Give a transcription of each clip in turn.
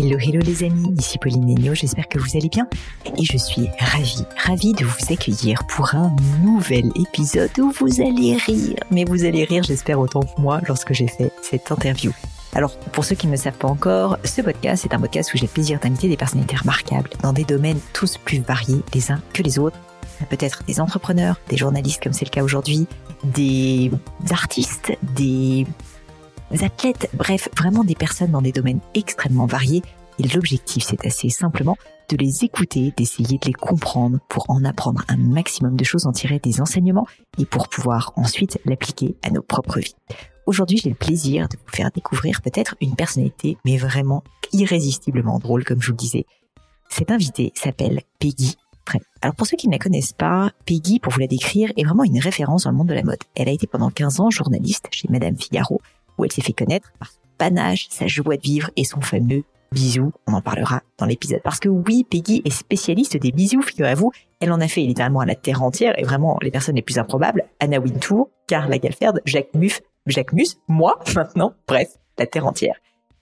Hello, hello les amis, ici Pauline Negno, j'espère que vous allez bien et je suis ravie, ravie de vous accueillir pour un nouvel épisode où vous allez rire. Mais vous allez rire, j'espère autant que moi lorsque j'ai fait cette interview. Alors, pour ceux qui ne le savent pas encore, ce podcast est un podcast où j'ai le plaisir d'inviter des personnalités remarquables dans des domaines tous plus variés les uns que les autres. Peut-être des entrepreneurs, des journalistes comme c'est le cas aujourd'hui, des artistes, des athlètes, bref, vraiment des personnes dans des domaines extrêmement variés. Et l'objectif, c'est assez simplement de les écouter, d'essayer de les comprendre pour en apprendre un maximum de choses, en tirer des enseignements et pour pouvoir ensuite l'appliquer à nos propres vies. Aujourd'hui, j'ai le plaisir de vous faire découvrir peut-être une personnalité, mais vraiment irrésistiblement drôle, comme je vous le disais. Cette invitée s'appelle Peggy alors pour ceux qui ne la connaissent pas, Peggy, pour vous la décrire, est vraiment une référence dans le monde de la mode. Elle a été pendant 15 ans journaliste chez Madame Figaro, où elle s'est fait connaître par son panache, sa joie de vivre et son fameux bisou. On en parlera dans l'épisode. Parce que oui, Peggy est spécialiste des bisous, figurez-vous. Elle en a fait littéralement à la terre entière et vraiment les personnes les plus improbables. Anna Wintour, Karl Lagerfeld, Jacques Muff, Jacques Mus, moi maintenant, bref, la terre entière.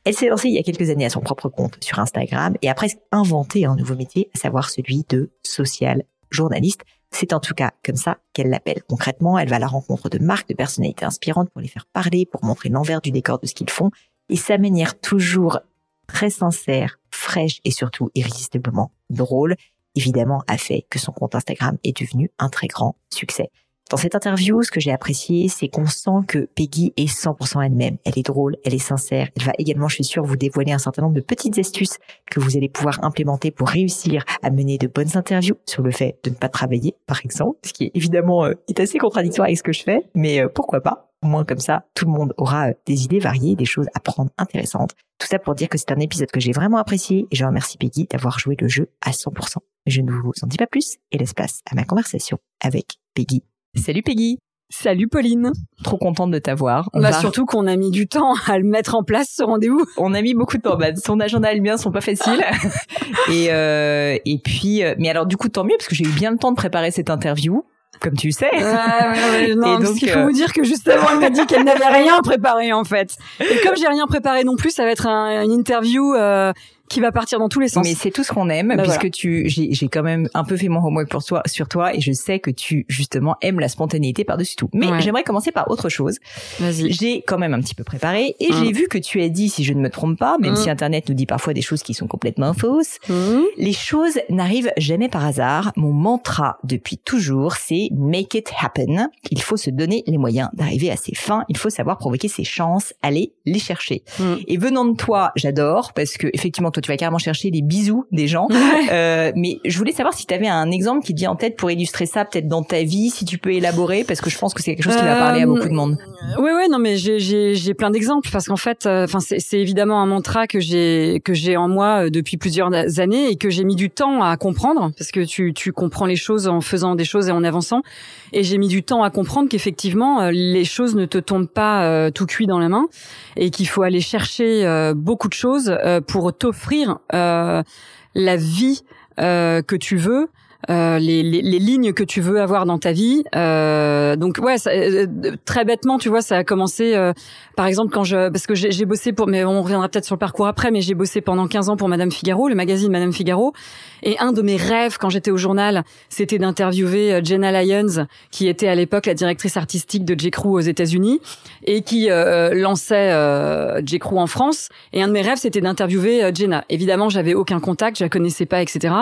Elle s'est lancée il y a quelques années à son propre compte sur Instagram et a presque inventé un nouveau métier, à savoir celui de social journaliste. C'est en tout cas comme ça qu'elle l'appelle. Concrètement, elle va à la rencontre de marques, de personnalités inspirantes pour les faire parler, pour montrer l'envers du décor de ce qu'ils font. Et sa manière toujours très sincère, fraîche et surtout irrésistiblement drôle, évidemment, a fait que son compte Instagram est devenu un très grand succès. Dans cette interview, ce que j'ai apprécié, c'est qu'on sent que Peggy est 100% elle-même. Elle est drôle, elle est sincère. Elle va également, je suis sûre, vous dévoiler un certain nombre de petites astuces que vous allez pouvoir implémenter pour réussir à mener de bonnes interviews sur le fait de ne pas travailler, par exemple, ce qui évidemment euh, est assez contradictoire avec ce que je fais, mais euh, pourquoi pas? Au moins comme ça, tout le monde aura euh, des idées variées, des choses à prendre intéressantes. Tout ça pour dire que c'est un épisode que j'ai vraiment apprécié et je remercie Peggy d'avoir joué le jeu à 100%. Je ne vous en dis pas plus et laisse place à ma conversation avec Peggy Salut Peggy Salut Pauline. Trop contente de t'avoir. On bah va... surtout qu'on a mis du temps à le mettre en place ce rendez-vous. On a mis beaucoup de temps. Bah, son agenda et le mien sont pas faciles. et euh, et puis euh, mais alors du coup tant mieux parce que j'ai eu bien le temps de préparer cette interview comme tu sais. Ouais, non, parce qu'il faut vous dire que justement, elle m'a dit qu'elle n'avait rien préparé en fait. Et comme j'ai rien préparé non plus, ça va être un, une interview euh, qui va partir dans tous les sens. Mais c'est tout ce qu'on aime, bah, puisque tu, j'ai, quand même un peu fait mon homework pour toi, sur toi, et je sais que tu justement aimes la spontanéité par-dessus tout. Mais j'aimerais commencer par autre chose. Vas-y. J'ai quand même un petit peu préparé, et j'ai mmh. vu que tu as dit, si je ne me trompe pas, même mmh. si Internet nous dit parfois des choses qui sont complètement fausses, mmh. les choses n'arrivent jamais par hasard. Mon mantra depuis toujours, c'est make it happen. Il faut se donner les moyens d'arriver à ses fins. Il faut savoir provoquer ses chances, aller les chercher. Et venant de toi, j'adore parce que effectivement toi tu vas carrément chercher les bisous des gens. Euh, mais je voulais savoir si tu avais un exemple qui te vient en tête pour illustrer ça, peut-être dans ta vie, si tu peux élaborer, parce que je pense que c'est quelque chose qui va parler à beaucoup de monde. Oui, oui, non, mais j'ai j'ai plein d'exemples parce qu'en fait, euh, enfin c'est évidemment un mantra que j'ai que j'ai en moi euh, depuis plusieurs années et que j'ai mis du temps à comprendre parce que tu tu comprends les choses en faisant des choses et en avançant. Et j'ai mis du temps à comprendre qu'effectivement les choses ne te tombent pas tout cuit dans la main et qu'il faut aller chercher beaucoup de choses pour t'offrir euh, la vie euh, que tu veux euh, les, les, les, lignes que tu veux avoir dans ta vie. Euh, donc ouais, ça, euh, très bêtement, tu vois, ça a commencé, euh, par exemple, quand je, parce que j'ai bossé pour, mais on reviendra peut-être sur le parcours après, mais j'ai bossé pendant 15 ans pour Madame Figaro, le magazine Madame Figaro, et un de mes rêves quand j'étais au journal, c'était d'interviewer Jenna Lyons, qui était à l'époque la directrice artistique de J. Crew aux États-Unis et qui lançait J. Crew en France. Et un de mes rêves, c'était d'interviewer Jenna. Évidemment, j'avais aucun contact, je la connaissais pas, etc.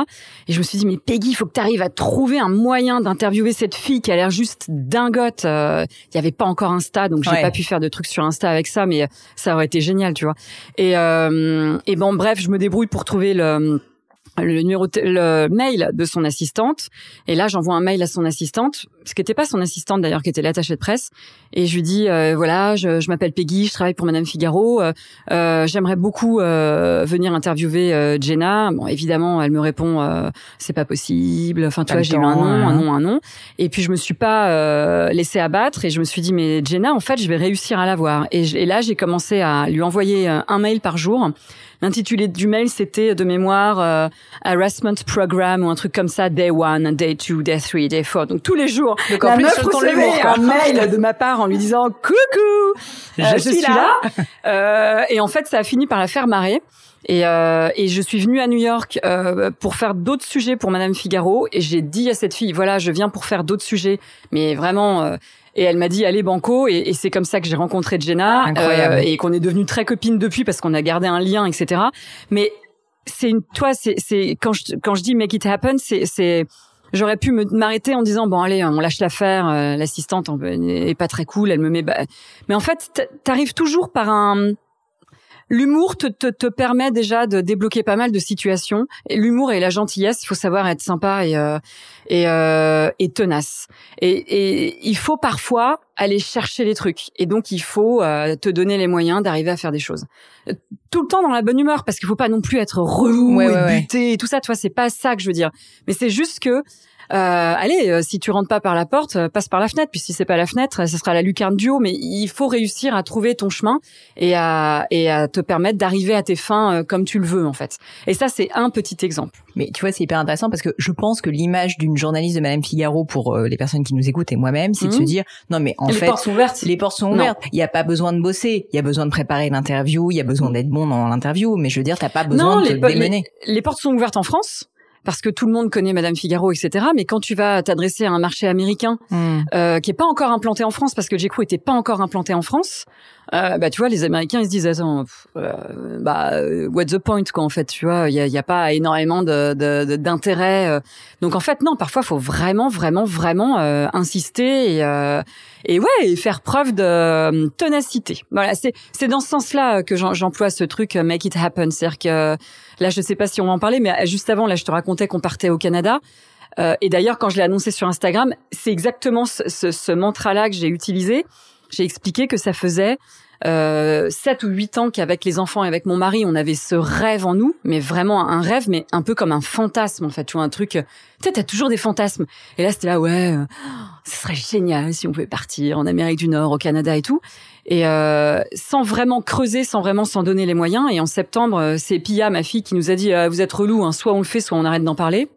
Et je me suis dit, mais Peggy, faut tu arrives à trouver un moyen d'interviewer cette fille qui a l'air juste dingote. Il euh, y avait pas encore Insta, donc j'ai pas pu faire de trucs sur Insta avec ça, mais ça aurait été génial, tu vois. Et, euh, et bon, bref, je me débrouille pour trouver le le numéro le mail de son assistante et là j'envoie un mail à son assistante ce qui n'était pas son assistante d'ailleurs qui était l'attachée de presse. Et je lui dis euh, voilà je, je m'appelle Peggy je travaille pour Madame Figaro. Euh, euh j'aimerais beaucoup euh, venir interviewer euh, Jenna. Bon évidemment elle me répond c'est pas possible. Enfin tu vois j'ai eu un nom un nom un nom et puis je me suis pas laissé abattre et je me suis dit mais Jenna en fait je vais réussir à la voir. Et, et là j'ai commencé à lui envoyer un mail par jour. L'intitulé du mail, c'était de mémoire harassment program ou un truc comme ça, day one, day two, day three, day four. Donc tous les jours, Donc, la meuf recevait un mail de ma part en lui disant coucou, je, suis, là. euh, et en fait, ça a fini par la faire marrer. Et, euh, et je suis venue à New York euh, pour faire d'autres sujets pour Madame Figaro. Et j'ai dit à cette fille, voilà, je viens pour faire d'autres sujets, mais vraiment. Euh, et elle m'a dit allez banco. Et, et c'est comme ça que j'ai rencontré Jenna euh, et qu'on est devenus très copines depuis parce qu'on a gardé un lien, etc. Mais c'est une, toi, c'est, c'est quand je quand je dis make it happen, c'est c'est j'aurais pu m'arrêter en disant bon allez on lâche l'affaire euh, l'assistante est pas très cool elle me met mais en fait t'arrives toujours par un L'humour te, te, te, permet déjà de débloquer pas mal de situations. L'humour et la gentillesse, il faut savoir être sympa et euh, et, euh, et, tenace. Et, et, il faut parfois aller chercher les trucs. Et donc il faut euh, te donner les moyens d'arriver à faire des choses. Tout le temps dans la bonne humeur, parce qu'il faut pas non plus être relou et buté et tout ça. Tu vois, c'est pas ça que je veux dire. Mais c'est juste que euh, allez, euh, si tu rentres pas par la porte, euh, passe par la fenêtre. Puis si c'est pas la fenêtre, ce sera la lucarne du haut. Mais il faut réussir à trouver ton chemin et à et à te permettre d'arriver à tes fins comme tu le veux en fait. Et ça, c'est un petit exemple. Mais tu vois, c'est hyper intéressant parce que je pense que l'image d'une journaliste de Madame Figaro pour les personnes qui nous écoutent et moi-même, c'est de se mhm. dire non mais en les fait, portes sont ouvertes. les portes sont ouvertes. Il n'y a pas besoin de bosser, il y a besoin de préparer l'interview, il y a besoin d'être bon dans l'interview. Mais je veux dire, t'as pas besoin de te démener. les portes sont ouvertes en France parce que tout le monde connaît Madame Figaro, etc. Mais quand tu vas t'adresser à un marché américain hmm. euh, qui est pas encore implanté en France, parce que J.Crew était pas encore implanté en France, euh, bah tu vois, les Américains ils se disent attends, euh, bah what's the point quoi en fait, tu vois, il y a, y a, pas énormément de, de, d'intérêt. Euh. Donc en fait non, parfois faut vraiment vraiment vraiment euh, insister et euh, et ouais faire preuve de ténacité. Voilà, c'est c'est dans ce sens-là que j'emploie ce truc make it happen, c'est-à-dire que là je sais pas si on va en parler, mais juste avant là je te racontais qu'on partait au Canada. Euh, et d'ailleurs, quand je l'ai annoncé sur Instagram, c'est exactement ce, ce, ce mantra-là que j'ai utilisé j'ai expliqué que ça faisait euh, 7 ou 8 ans qu'avec les enfants et avec mon mari, on avait ce rêve en nous, mais vraiment un rêve, mais un peu comme un fantasme en fait, tu vois, un truc, tu sais, t'as toujours des fantasmes. Et là, c'était là, ouais, euh, ce serait génial si on pouvait partir en Amérique du Nord, au Canada et tout. Et euh, sans vraiment creuser, sans vraiment s'en donner les moyens. Et en septembre, euh, c'est Pia, ma fille, qui nous a dit, euh, vous êtes relou, hein, soit on le fait, soit on arrête d'en parler.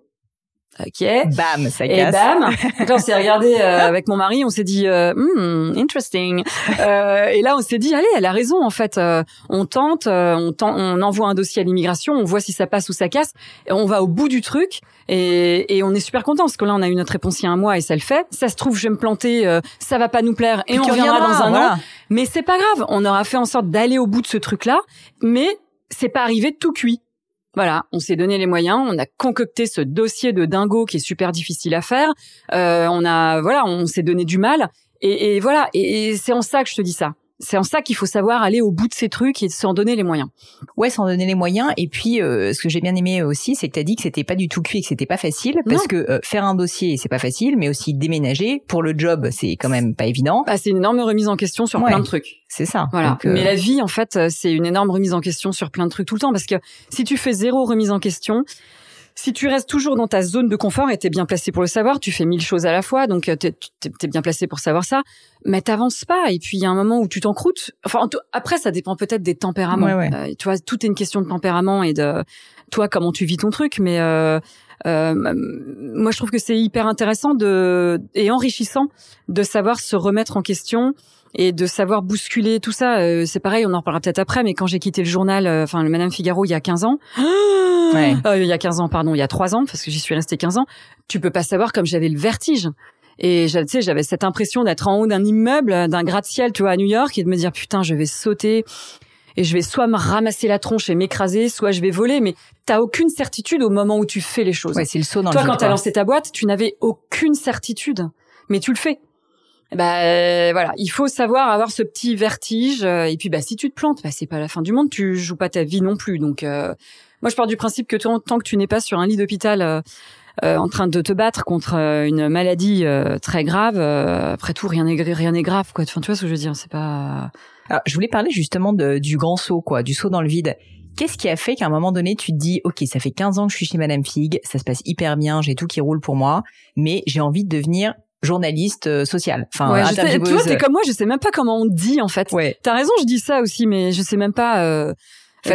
Ok. Bam, ça casse. Et bam. Donc on s'est regardé euh, avec mon mari, on s'est dit, euh, hmm, interesting. Euh, et là, on s'est dit, allez, elle a raison en fait. Euh, on tente, on tente, on envoie un dossier à l'immigration, on voit si ça passe ou ça casse. Et on va au bout du truc et, et on est super content parce que là, on a eu notre réponse il y a un mois et ça le fait. Ça se trouve, je vais me planter, ça va pas nous plaire et, on reviendra dans un an. Mais c'est pas grave, on aura fait en sorte d'aller au bout de ce truc-là. Mais c'est pas arrivé tout cuit. Voilà, on s'est donné les moyens, on a concocté ce dossier de dingo qui est super difficile à faire. Euh, on a, voilà, on s'est donné du mal. Et, voilà, et c'est en ça que je te dis ça c'est en ça qu'il faut savoir aller au bout de ces trucs et s'en donner les moyens. Ouais, s'en donner les moyens. Et puis, euh, ce que j'ai bien aimé aussi, c'est que tu as dit que c'était pas du tout cuit, que c'était pas facile, parce que euh, faire un dossier, c'est pas facile, mais aussi déménager pour le job, c'est quand même pas évident. Bah, c'est une énorme remise en question sur plein de trucs. C'est ça. Voilà. Euh, mais la vie, en fait, c'est une énorme remise en question sur plein de trucs tout le temps, parce que si tu fais zéro remise en question, si tu restes toujours dans ta zone de confort et t'es bien placé pour le savoir, tu fais mille choses à la fois, donc t'es es, bien placé pour savoir ça, mais t'avances pas. Et puis il y a un moment où tu t'encroutes. Enfin, après, ça dépend peut-être des tempéraments. Euh, tu vois, tout est une question de tempérament et de toi comment tu vis ton truc. Mais euh, euh, moi, je trouve que c'est hyper intéressant de et enrichissant de savoir se remettre en question et de savoir bousculer tout ça. Euh, c'est pareil, on en reparlera peut-être après, mais quand j'ai quitté le journal, euh, enfin le Madame Figaro, il y a 15 ans, ouais. Euh, il y a 15 ans, pardon, il y a 3 ans, parce que j'y suis restée 15 ans, tu peux pas savoir comme j'avais le vertige. Et tu sais, j'avais cette impression d'être en haut d'un immeuble, d'un gratte-ciel, tu vois, à New York, et de me dire putain, je vais sauter et je vais soit me ramasser la tronche et m'écraser, soit je vais voler. Mais t'as aucune certitude au moment où tu fais les choses. Ouais, c'est le saut dans Toi, le quand t'as lancé ta boîte, tu n'avais aucune certitude, mais tu le fais. Bah voilà, il faut savoir avoir ce petit vertige. Euh, et puis bah si tu te plantes, bah c'est pas la fin du monde. Tu joues pas ta vie non plus. Donc euh, moi je pars du principe que tant que tu n'es pas sur un lit d'hôpital en train de te battre contre une maladie très grave, après tout rien n'est rien n'est grave quoi. Enfin tu vois ce que je veux dire C'est pas. Alors, je voulais parler justement de, du grand saut quoi, du saut dans le vide. Qu'est-ce qui a fait qu'à un moment donné, tu te dis, OK, ça fait 15 ans que je suis chez Madame Fig, ça se passe hyper bien, j'ai tout qui roule pour moi, mais j'ai envie de devenir journaliste euh, social. Enfin, ouais, tu vois, t'es comme moi, je sais même pas comment on dit en fait. Ouais. T'as raison, je dis ça aussi, mais je sais même pas. Euh...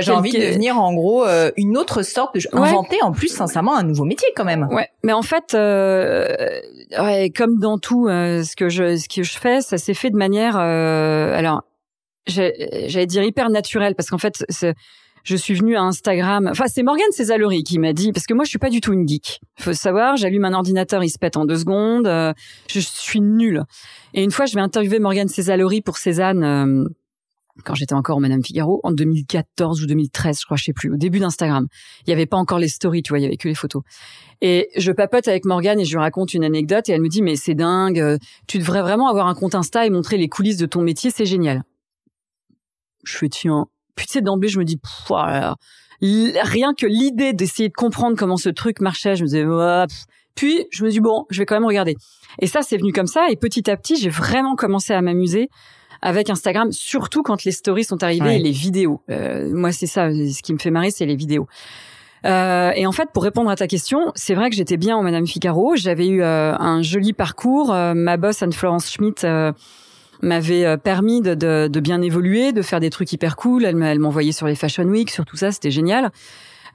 J'ai envie de devenir en gros euh, une autre sorte de inventer en plus sincèrement un nouveau métier quand même. Ouais, mais en fait, euh, ouais, comme dans tout euh, ce que je ce que je fais, ça s'est fait de manière euh, alors j'allais dire hyper naturelle parce qu'en fait je suis venue à Instagram. Enfin, c'est Morgane Césalori qui m'a dit, parce que moi, je suis pas du tout une geek. Faut savoir, j'allume un ordinateur, il se pète en deux secondes. Euh, je suis nulle. Et une fois, je vais interviewer Morgane Césalori pour Cézanne, euh, quand j'étais encore Madame Figaro, en 2014 ou 2013, je crois, je sais plus, au début d'Instagram. Il y avait pas encore les stories, tu vois, il y avait que les photos. Et je papote avec Morgane et je lui raconte une anecdote et elle me dit, mais c'est dingue, euh, tu devrais vraiment avoir un compte Insta et montrer les coulisses de ton métier, c'est génial. Je fais, tiens, puis tu sais, d'emblée, je me dis, rien que l'idée d'essayer de comprendre comment ce truc marchait, je me disais, puis je me dis, bon, je vais quand même regarder. Et ça, c'est venu comme ça. Et petit à petit, j'ai vraiment commencé à m'amuser avec Instagram, surtout quand les stories sont arrivées et les vidéos. Euh, moi, c'est ça, ce qui me fait marrer, c'est les vidéos. Euh, et en fait, pour répondre à ta question, c'est vrai que j'étais bien en Madame Figaro. J'avais eu euh, un joli parcours. ma boss Anne-Florence Schmitt m'avait euh, permis de, de, de, bien évoluer, de faire des trucs hyper cool. Elle m'envoyait sur les Fashion Week, sur tout ça, c'était génial.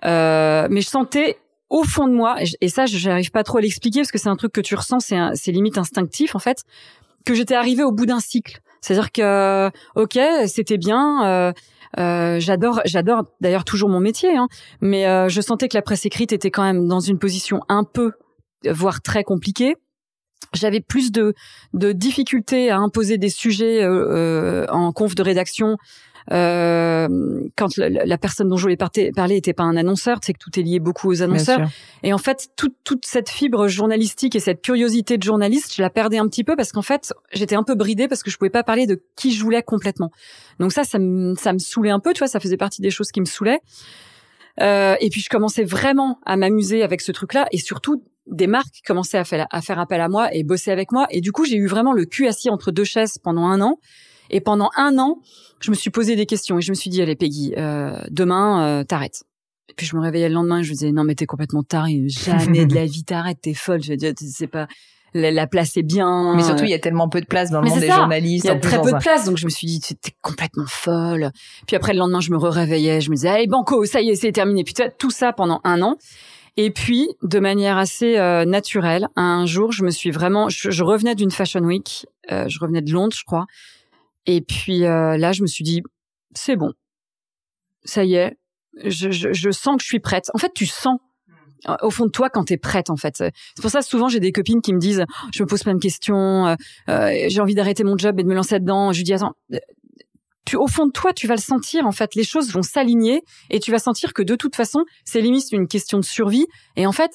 Euh, mais je sentais au fond de moi, et ça, je n'arrive pas trop à l'expliquer parce que c'est un truc que tu ressens, c'est limite instinctif en fait, que j'étais arrivée au bout d'un cycle. C'est-à-dire que, ok, c'était bien. Euh, euh, j'adore, j'adore d'ailleurs toujours mon métier, hein, mais euh, je sentais que la presse écrite était quand même dans une position un peu, voire très compliquée j'avais plus de, de difficultés à imposer des sujets euh, euh en conf de rédaction euh, quand la, personne dont je voulais parler était pas un annonceur, c'est que tout est lié beaucoup aux annonceurs. Et en fait, toute, toute cette fibre journalistique et cette curiosité de journaliste, je la perdais un petit peu parce qu'en fait, j'étais un peu bridée parce que je pouvais pas parler de qui je voulais complètement. Donc ça, ça me, ça me saoulait un peu, tu vois, ça faisait partie des choses qui me saoulaient. Euh, et puis je commençais vraiment à m'amuser avec ce truc-là et surtout des marques commençaient à faire, à faire appel à moi et bosser avec moi. Et du coup, j'ai eu vraiment le cul assis entre deux chaises pendant un an. Et pendant un an, je me suis posé des questions et je me suis dit, allez Peggy, euh, demain, euh, t'arrêtes. Et puis je me réveillais le lendemain et je me disais, non mais t'es complètement taré, jamais de la vie t'arrêtes, t'es folle. Je veux c'est pas la, place est bien. Mais surtout, il y a tellement peu de place dans le monde des journalistes. Il y a très peu de place, donc je me suis dit, t'es complètement folle. Puis après, le lendemain, je me réveillais, je me disais, allez, banco, ça y est, c'est terminé. Puis tout ça pendant un an. Et puis, de manière assez euh, naturelle, un jour, je me suis vraiment, je, revenais d'une Fashion Week, euh, je revenais de Londres, je crois. Et puis euh, là, je me suis dit, c'est bon, ça y est, je, je, je, sens que je suis prête. En fait, tu sens au fond de toi quand t'es prête en fait. C'est pour ça souvent j'ai des copines qui me disent je me pose plein de questions, j'ai envie d'arrêter mon job et de me lancer dedans. Je dis attends, tu, au fond de toi, tu vas le sentir. En fait, les choses vont s'aligner et tu vas sentir que de toute façon, c'est limite une question de survie. Et en fait,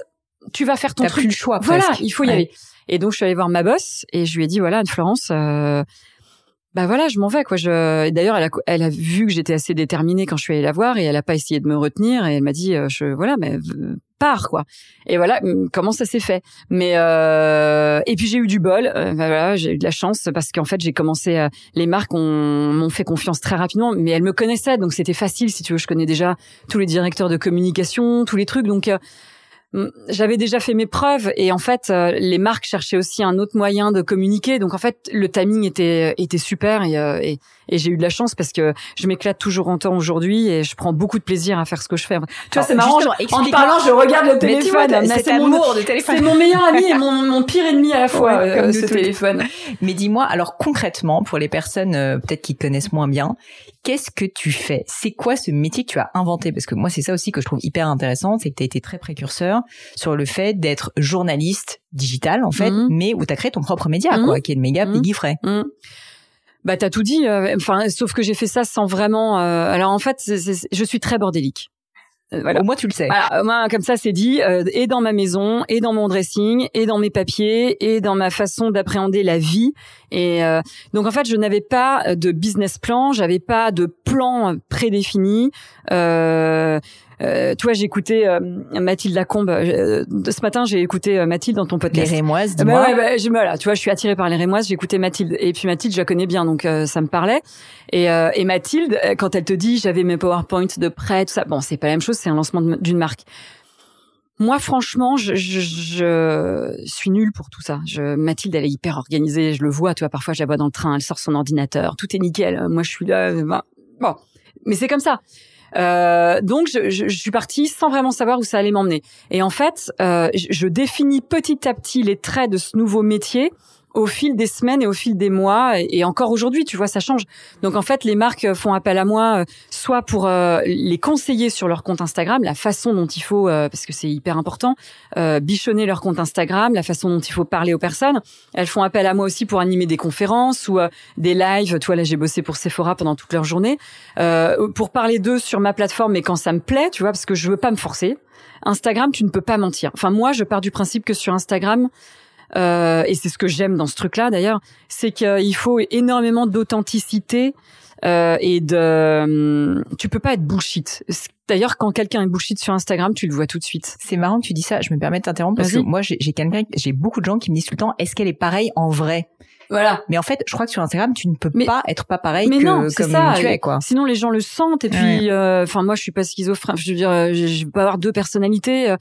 tu vas faire ton truc. Plus le choix. Voilà, il faut y aller. Et donc, je suis allée voir ma boss et je lui ai dit voilà, Anne-Florence. Euh, bah voilà, je m'en vais quoi. Je d'ailleurs elle a elle a vu que j'étais assez déterminée quand je suis allée la voir et elle a pas essayé de me retenir et elle m'a dit euh, je voilà mais pars quoi. Et voilà comment ça s'est fait. Mais euh, et puis j'ai eu du bol, euh, bah, voilà, j'ai eu de la chance parce qu'en fait j'ai commencé euh, les marques m'ont fait confiance très rapidement mais elles me connaissaient donc c'était facile si tu veux, je connais déjà tous les directeurs de communication, tous les trucs donc j'avais déjà fait mes preuves et en fait euh, les marques cherchaient aussi un autre moyen de communiquer. Donc en fait le timing était était super et, euh, et, et j'ai eu de la chance parce que je m'éclate toujours en temps aujourd'hui et je prends beaucoup de plaisir à faire ce que je fais. Tu vois c'est marrant en parlant je regarde le téléphone c'est mon de téléphone c'est mon meilleur ami et mon, mon pire ennemi à la fois euh, ce téléphone. Mais dis-moi alors concrètement pour les personnes peut-être qui connaissent moins bien qu'est-ce que tu fais? C'est quoi ce métier que tu as inventé? Parce que moi, c'est ça aussi que je trouve hyper intéressant, c'est que tu as été très précurseur sur le fait d'être journaliste digital, en fait, mmh. mais où tu as créé ton propre média, quoi, mmh. qui est le méga mmh. Peggy Frey. Bah t'as tout dit. Euh, enfin, sauf que j'ai fait ça sans vraiment. Euh, alors en fait, je suis très bordélique. Euh, voilà. Au moins tu le sais. Voilà, moi comme ça c'est dit, euh, et dans ma maison, et dans mon dressing, et dans mes papiers, et dans ma façon d'appréhender la vie. Et euh, donc en fait je n'avais pas de business plan, j'avais pas de plan prédéfini. Euh, euh, j'ai écouté euh, Mathilde Lacombe. Euh, ce matin, j'ai écouté Mathilde dans ton podcast. Les Rémoises, dis-moi. Bah ouais, bah, je, voilà, tu vois, je suis attirée par les Rémoises. J'ai écouté Mathilde. Et puis Mathilde, je la connais bien, donc ça me parlait. Et, et Mathilde, quand elle te dit, j'avais mes PowerPoint de prêt, tout ça. Bon, c'est pas la même chose. C'est un lancement d'une marque. Moi, franchement, je, je, je, suis nulle pour tout ça. Je, Mathilde, elle est hyper organisée. Je le vois, tu vois. Parfois, je la vois dans le train. Elle sort son ordinateur. Tout est nickel. Moi, je suis là. Bon, mais c'est comme ça. Euh, donc je, je, je, suis partie sans vraiment savoir où ça allait m'emmener. Et en fait, euh, je, je définis petit à petit les traits de ce nouveau métier au fil des semaines et au fil des mois et encore aujourd'hui, tu vois, ça change. Donc en fait, les marques font appel à moi euh, soit pour euh, les conseiller sur leur compte Instagram, la façon dont il faut, euh, parce que c'est hyper important, bichonner leur compte Instagram, la façon dont il faut parler aux personnes. Elles font appel à moi aussi pour animer des conférences ou des lives. Toi là, j'ai bossé pour Sephora pendant toute leur journée pour parler d'eux sur ma plateforme, mais quand ça me plaît, tu vois, parce que je veux pas me forcer. Instagram, tu ne peux pas mentir. Enfin moi, je pars du principe que sur Instagram, euh, et c'est ce que j'aime dans ce truc-là d'ailleurs, c'est qu'il faut énormément d'authenticité euh, et de. Hum, tu peux pas être bullshit. D'ailleurs, quand quelqu'un est bullshit sur Instagram, tu le vois tout de suite. C'est marrant que tu dis ça. Je me permets de t'interrompre parce que moi, j'ai quelqu'un, j'ai beaucoup de gens qui me disent tout le temps, est-ce qu'elle est pareille en vrai? Voilà. Mais en fait, je crois que sur Instagram, tu ne peux pas être pas pareil que non, comme ça. tu es, quoi. Sinon, les gens le sentent. Et puis, euh, enfin, moi, je suis pas schizophrène. Je veux dire, je, je peux avoir deux personnalités.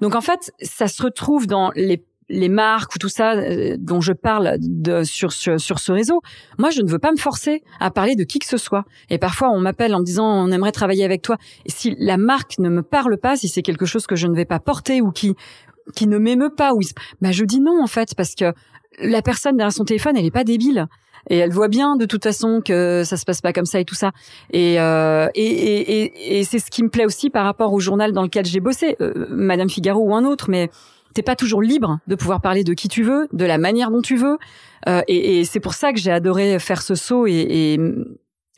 Donc, en fait, ça se retrouve dans les les marques ou tout ça euh, dont je parle de, sur, sur, sur ce réseau, moi je ne veux pas me forcer à parler de qui que ce soit. Et parfois on m'appelle en me disant on aimerait travailler avec toi. Et si la marque ne me parle pas, si c'est quelque chose que je ne vais pas porter ou qui qui ne m'émeut pas, ou bah je dis non en fait parce que la personne derrière son téléphone elle est pas débile et elle voit bien de toute façon que ça se passe pas comme ça et tout ça. Et, euh, et, et, et c'est ce qui me plaît aussi par rapport au journal dans lequel j'ai bossé, euh, Madame Figaro ou un autre, mais t'es pas toujours libre de pouvoir parler de qui tu veux, de la manière dont tu veux. Euh, et, et c'est pour ça que j'ai adoré faire ce saut et, et,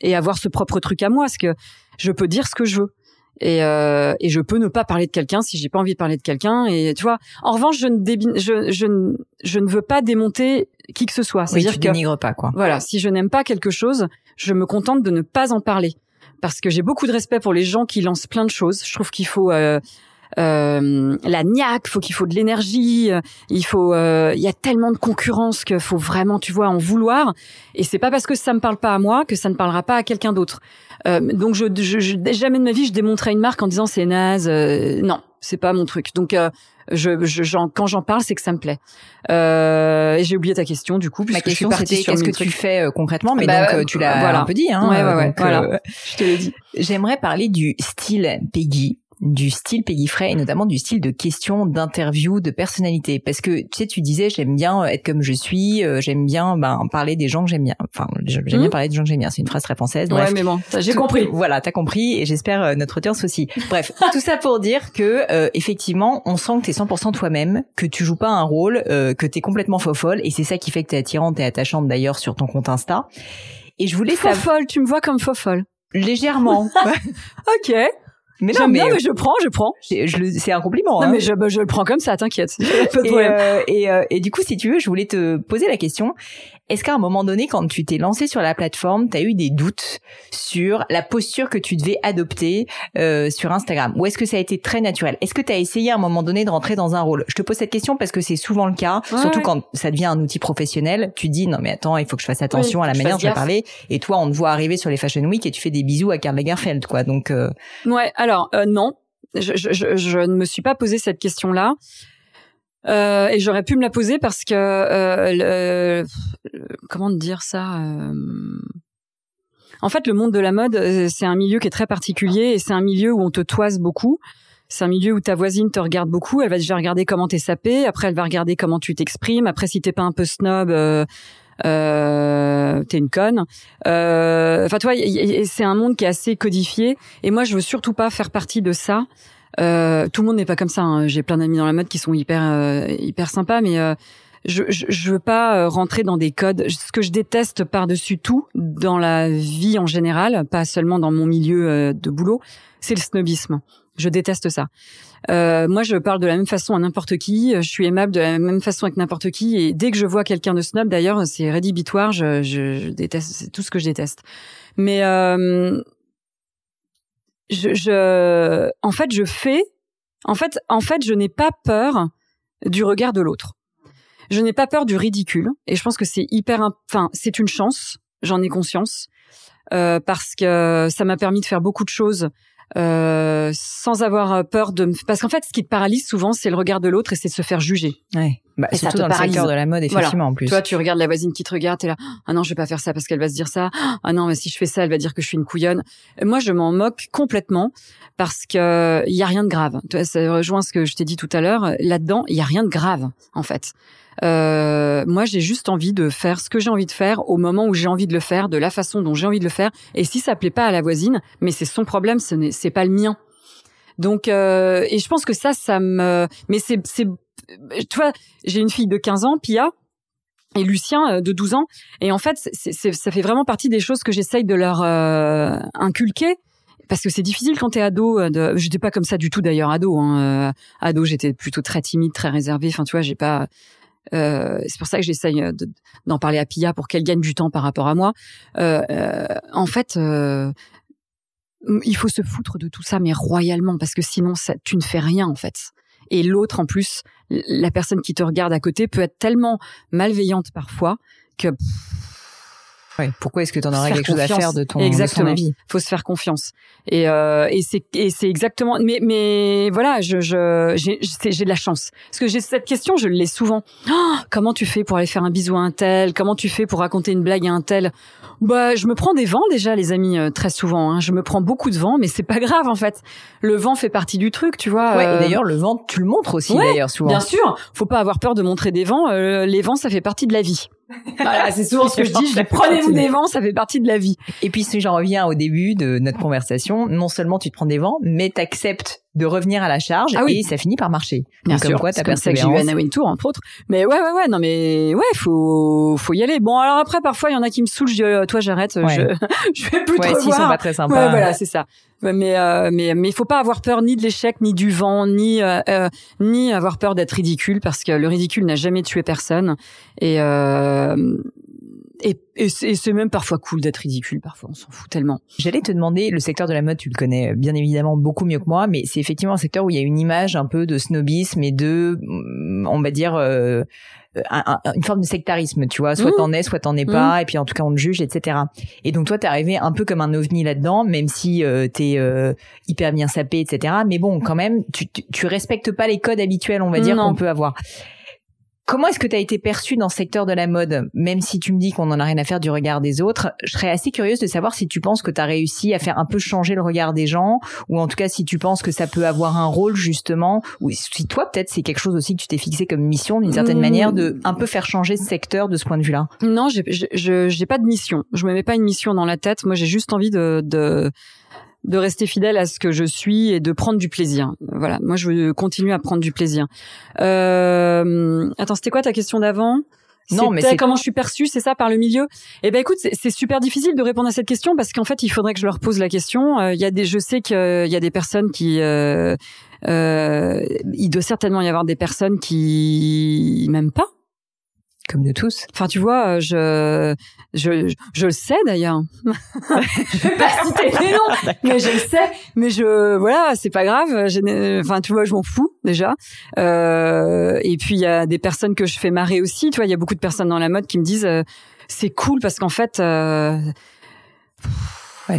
et, avoir ce propre truc à moi, parce que je peux dire ce que je veux. Et, euh, et je peux ne pas parler de quelqu'un si j'ai pas envie de parler de quelqu'un. Et tu vois, en revanche, je ne, je, je, ne, je ne veux pas démonter qui que ce soit. C'est-à-dire que pas quoi. Voilà, si je n'aime pas quelque chose, je me contente de ne pas en parler parce que j'ai beaucoup de respect pour les gens qui lancent plein de choses. Je trouve qu'il faut euh, euh, la niaque, faut qu'il faut de l'énergie, euh, il faut, euh, il y a tellement de concurrence qu'il faut vraiment, tu vois, en vouloir. Et c'est pas parce que ça me parle pas à moi que ça ne parlera pas à quelqu'un d'autre. donc je, je, jamais de ma vie je démontrais une marque en disant c'est naze. non, c'est pas mon truc. Donc je, je quand j'en parle, c'est que ça me plaît. Euh, j'ai oublié ta question du coup. Ma question c'était qu'est-ce que tu fais concrètement, mais bah, donc tu l'as voilà. un peu dit. Hein, ouais, ouais, ouais, voilà. je te l'ai dit. J'aimerais parler du style Peggy du style Peggy Frey et notamment du style de questions, d'interviews, de personnalité. Parce que tu sais, tu disais j'aime bien être comme je suis, euh, j'aime bien ben, parler des gens que j'aime bien. Enfin, j'aime bien hmm. parler des gens que j'aime bien. C'est une phrase très française. Bref. Ouais, mais bon, j'ai compris. Voilà, t'as compris et j'espère euh, notre audience aussi. Bref, tout ça pour dire que euh, effectivement, on sent que t'es 100% toi-même, que tu joues pas un rôle, que t'es complètement faux folle et c'est ça qui fait que t'es attirante et attachante d'ailleurs sur ton compte Insta. Et je voulais faux folle, tu me vois comme faux folle. Légèrement. ok. Mais non, mais, bien, mais je prends, je prends. C'est un compliment. Non, hein. mais je, bah, je, le prends comme ça, t'inquiète. et, euh, et, euh, et, du coup, si tu veux, je voulais te poser la question. Est-ce qu'à un moment donné, quand tu t'es lancé sur la plateforme, tu as eu des doutes sur la posture que tu devais adopter euh, sur Instagram? Ou est-ce que ça a été très naturel? Est-ce que tu as essayé à un moment donné de rentrer dans un rôle? Je te pose cette question parce que c'est souvent le cas, surtout quand ça devient un outil professionnel. Tu dis non mais attends, il faut que je fasse attention à la manière dont je vais parler. Et toi, on te voit arriver sur les Fashion Week et tu fais des bisous à Karl Lagerfeld, quoi. Donc euh... ouais. Alors euh, non, je, je, je, je, ne me suis pas posé cette question-là. Euh, et j'aurais pu me la poser parce que euh, comment dire ça euh, En fait, le monde de la mode, euh, c'est un milieu qui est très particulier et c'est un milieu où on te toise beaucoup. C'est un milieu où ta voisine te regarde beaucoup. Elle va déjà regarder comment t'es sapé. Après, elle va regarder comment tu t'exprimes. Après, si t'es pas un peu snob, euh, euh, t'es une conne. Enfin, toi, c'est un monde qui est assez codifié. Et moi, je veux surtout pas faire partie de ça. Euh, tout le monde n'est pas comme ça. Hein. J'ai plein d'amis dans la mode qui sont hyper euh, hyper sympas, mais euh, je, je, je veux pas rentrer dans des codes. Ce que je déteste par-dessus tout dans la vie en général, pas seulement dans mon milieu de boulot, c'est le snobisme. Je déteste ça. Euh, moi, je parle de la même façon à n'importe qui. Je suis aimable de la même façon avec n'importe qui. Et dès que je vois quelqu'un de snob, d'ailleurs, c'est rédhibitoire. Je, je, je déteste. C'est tout ce que je déteste. Mais euh, je, je, en fait, je fais, en fait, en fait, je n'ai pas peur du regard de l'autre. Je n'ai pas peur du ridicule, et je pense que c'est hyper, enfin, c'est une chance. J'en ai conscience euh, parce que ça m'a permis de faire beaucoup de choses euh, sans avoir peur de, me... parce qu'en fait, ce qui te paralyse souvent, c'est le regard de l'autre et c'est de se faire juger. Ouais. Bah, et surtout ça te dans le paralyse. secteur de la mode, effectivement, en plus. Toi, tu regardes la voisine qui te regarde, t'es là, ah non, je vais pas faire ça parce qu'elle va se dire ça. Ah non, mais si je fais ça, elle va dire que je suis une couillonne. Et moi, je m'en moque complètement parce que il y a rien de grave. Ça rejoint ce que je t'ai dit tout à l'heure. Là-dedans, il y a rien de grave, en fait. Euh, moi, j'ai juste envie de faire ce que j'ai envie de faire au moment où j'ai envie de le faire, de la façon dont j'ai envie de le faire. Et si ça plaît pas à la voisine, mais c'est son problème, ce n'est c'est pas le mien. Donc, euh, et je pense que ça, ça me, mais c'est, c'est, tu vois, j'ai une fille de 15 ans, Pia, et Lucien euh, de 12 ans, et en fait, c'est, c'est, ça fait vraiment partie des choses que j'essaye de leur euh, inculquer. Parce que c'est difficile quand t'es ado. euh, De... J'étais pas comme ça du tout d'ailleurs ado. Hein. Euh, Ado, j'étais plutôt très timide, très réservée. Enfin, tu vois, j'ai pas. Euh, c'est pour ça que j'essaye de- d'en parler à Pia pour qu'elle gagne du temps par rapport à moi. Euh, euh, en fait, il faut se foutre de tout ça, mais royalement, parce que sinon, ça, tu ne fais rien en fait. Et l'autre, en plus, la personne qui te regarde à côté peut être tellement malveillante parfois que Pourquoi est-ce que tu en aurais quelque chose à faire de ton, de Exactement. son avis? Faut se faire confiance. Et, euh, et c'est et c'est exactement. Mais mais voilà, je je j'ai j'ai de la chance parce que j'ai cette question, je l'ai souvent. Oh, comment tu fais pour aller faire un bisou à un tel? Comment tu fais pour raconter une blague à un tel? Bah, je me prends des vents déjà, les amis, euh, très souvent. Hein. Je me prends beaucoup de vent, mais c'est pas grave en fait. Le vent fait partie du truc, tu vois. Ouais, euh, d'ailleurs, le vent, tu le montres aussi, ouais, d'ailleurs, souvent. Bien sûr, faut pas avoir peur de montrer des vents. euh, les vents, ça fait partie de la vie. Voilà, c'est souvent ce que je dis. Je dis, prenez-vous des vents, ça fait partie de la vie. Et puis, si j'en reviens au début de notre conversation, non seulement tu te prends des vents, mais t'acceptes de revenir à la charge Ah oui. et ça finit par marcher. Bien Donc, sûr, Comme quoi, ta c'est comme ça que j'ai eu. Anna Wintour, entre autres. Mais ouais, ouais, ouais, non, mais ouais, faut, faut y aller. Bon, alors après, parfois, il y en a qui me saoulent. Je dis, euh, toi, j'arrête. Ouais. Je, je vais plus Ouais, te s'ils sont revoir. pas très sympas. Ouais, voilà, c'est ça. Mais euh, mais mais il faut pas avoir peur ni de l'échec, ni du vent, ni euh, euh, ni avoir peur d'être ridicule parce que le ridicule n'a jamais tué personne et euh, et, et c'est même parfois cool d'être ridicule. Parfois, on s'en fout tellement. J'allais te demander, le secteur de la mode, tu le connais bien évidemment beaucoup mieux que moi, mais c'est effectivement un secteur où il y a une image un peu de snobisme et de, mm, on va dire, euh, un- un- une forme de sectarisme, tu vois. Soit Mmh. t'en es, soit t'en es pas, et puis en tout cas on te juge, etc. Et donc toi, t'es arrivé un peu comme un ovni là-dedans, même si euh, t'es euh, hyper bien sapé, etc. Mais bon, quand même, tu, tu, tu respectes pas les codes habituels, on va dire, qu'on peut avoir. Comment est-ce que tu as été perçu dans ce secteur de la mode? Même si tu me dis qu'on en a rien à faire du regard des autres, je serais assez curieuse de savoir si tu penses que tu as réussi à faire un peu changer le regard des gens, ou en tout cas si tu penses que ça peut avoir un rôle justement, ou si toi peut-être c'est quelque chose aussi que tu t'es fixé comme mission d'une certaine Mmh. manière de un peu faire changer ce secteur de ce point de vue-là? Non, j'ai je- je- j'ai pas de mission. Je me mets pas une mission dans la tête. Moi, j'ai juste envie de, de de rester fidèle à ce que je suis et de prendre du plaisir. Voilà. Moi, je veux continuer à prendre du plaisir. Euh... Attends, c'était quoi ta question d'avant? Non, mais c'est- comment je suis perçue, c'est ça, par le milieu? Eh ben, écoute, c'est super difficile de répondre à cette question parce qu'en fait, il faudrait que je leur pose la question. Euh, Il y a des, je sais qu'il y a des personnes qui, euh, euh, il doit certainement y avoir des personnes qui m'aiment pas. Comme de tous. Enfin, tu vois, euh, je, je, je le sais d'ailleurs. je vais pas citer les noms, mais je le sais. Mais je, voilà, c'est pas grave. Enfin, tu vois, je m'en fous déjà. Euh, et puis il y a des personnes que je fais marrer aussi. Tu vois, il y a beaucoup de personnes dans la mode qui me disent, euh, c'est cool parce qu'en fait. euh,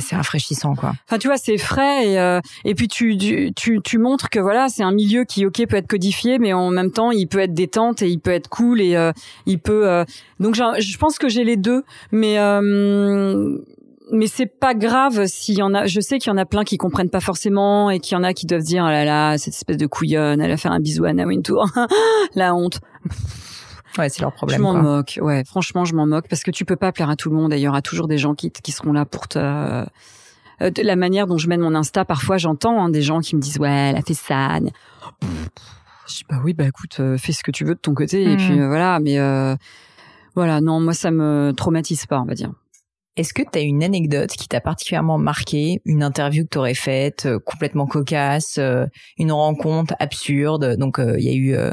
C'est rafraîchissant quoi. Enfin, tu vois, c'est frais et euh, et puis tu, tu tu montres que voilà, c'est un milieu qui ok peut être codifié, mais en même temps il peut être détente et il peut être cool et euh, il peut. euh, donc je pense que j'ai les deux, mais. Mais c'est pas grave s'il y en a. Je sais qu'il y en a plein qui comprennent pas forcément et qu'il y en a qui doivent dire oh là là cette espèce de couillonne, elle va faire un bisou à Anna Wintour, la honte. Ouais, c'est leur problème. je m'en moque, ouais. Franchement, je m'en moque parce que tu peux pas plaire à tout le monde. D'ailleurs, il y aura toujours des gens qui, qui seront là pour te. euh, de la manière dont je mène mon Insta, parfois j'entends hein, des gens qui me disent ouais, elle a fait ça. Je dis bah oui, bah écoute, euh, fais ce que tu veux de ton côté et puis euh, voilà. Mais euh, voilà, non, moi ça me traumatise pas, on va dire. Est-ce que tu as une anecdote qui t'a particulièrement marqué, une interview que tu aurais faite euh, complètement cocasse, euh, une rencontre absurde? Donc euh, il y a eu euh,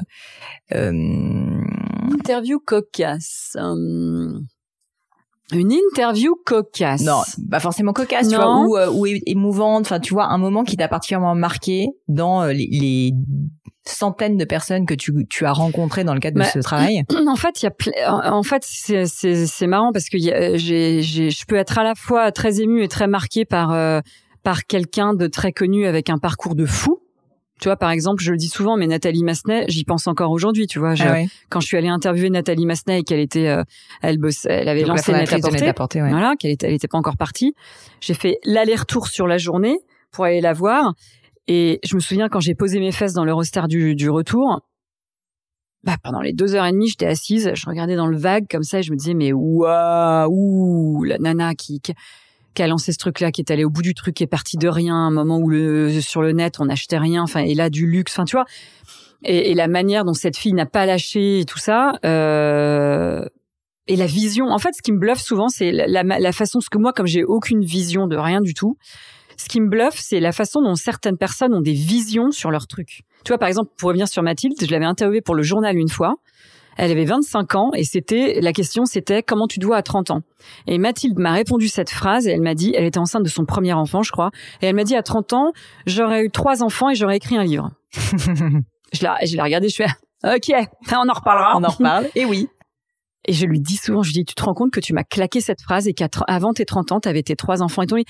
euh, Interview cocasse. hum, Une interview cocasse. non, pas forcément cocasse, tu vois, ou, euh, ou émouvante, enfin tu vois un moment qui t'a particulièrement marqué dans euh, les, les centaines de personnes que tu, tu as rencontrées dans le cadre Bah, de ce travail? En fait, il y a ple- en fait c'est marrant parce que j'ai je peux être à la fois très émue et très marquée par euh, par quelqu'un de très connu avec un parcours de fou. Tu vois, par exemple, je le dis souvent, mais Nathalie Massenet, j'y pense encore aujourd'hui. Tu vois, Ah ouais. quand je suis allée interviewer Nathalie Massenet et qu'elle était, euh, elle bossait, elle avait Donc, la lancé Net à fondatrice de porter, Net à porter, ouais. voilà, qu'elle était, elle était pas encore partie. J'ai fait l'aller-retour sur la journée pour aller la voir. Et je me souviens quand j'ai posé mes fesses dans l'Eurostar du, du retour, bah, pendant les deux heures et demie, j'étais assise, je regardais dans le vague comme ça et je me disais, mais waouh, la nana qui, qui, qui a lancé ce truc-là, qui est allée au bout du truc, qui est partie de rien, un moment où le, sur le net, on n'achetait rien, enfin, et là, du luxe, enfin, tu vois. Et, la manière dont cette fille n'a pas lâché et tout ça, euh, et la vision. En fait, ce qui me bluffe souvent, c'est la, façon, parce que moi, comme j'ai aucune vision de rien du tout, ce qui me bluffe, c'est la façon dont certaines personnes ont des visions sur leur truc. Tu vois, par exemple, pour revenir sur Mathilde, je l'avais interviewée pour le journal une fois. Elle avait 25 ans et c'était la question c'était comment tu dois à 30 ans. Et Mathilde m'a répondu cette phrase et elle m'a dit elle était enceinte de son premier enfant je crois et elle m'a dit à 30 ans j'aurais eu trois enfants et j'aurais écrit un livre. je l'ai je l'ai regardé je fais OK, on en reparlera. On en reparle. Et oui. Et je lui dis souvent, je lui dis, tu te rends compte que tu m'as claqué cette phrase et qu'avant tes 30 ans, tu avais tes trois enfants et ton lit.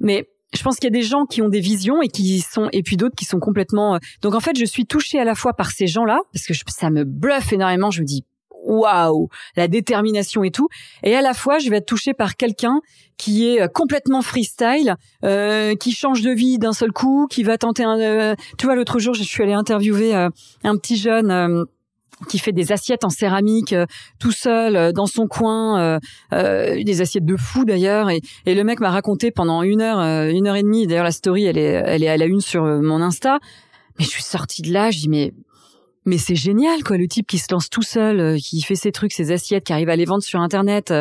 Mais je pense qu'il y a des gens qui ont des visions et qui sont, et puis d'autres qui sont complètement. euh, Donc en fait, je suis touchée à la fois par ces gens-là parce que je- ça me bluffe énormément. Je me dis, waouh, la détermination et tout. Et à la fois, je vais être touchée par quelqu'un qui est euh, complètement freestyle, euh, qui change de vie d'un seul coup, qui va tenter un. euh, Tu vois, l'autre jour, je suis allée interviewer euh, un petit jeune. Qui fait des assiettes en céramique euh, tout seul euh, dans son coin, euh, des assiettes de fou d'ailleurs. Et, le mec m'a raconté pendant une heure, une heure et demie. D'ailleurs, la story, elle est, elle est à la une sur mon Insta. Mais je suis sortie de là, je dis mais mais c'est génial quoi, le type qui se lance tout seul, qui fait ses trucs, ses assiettes, qui arrive à les vendre sur internet.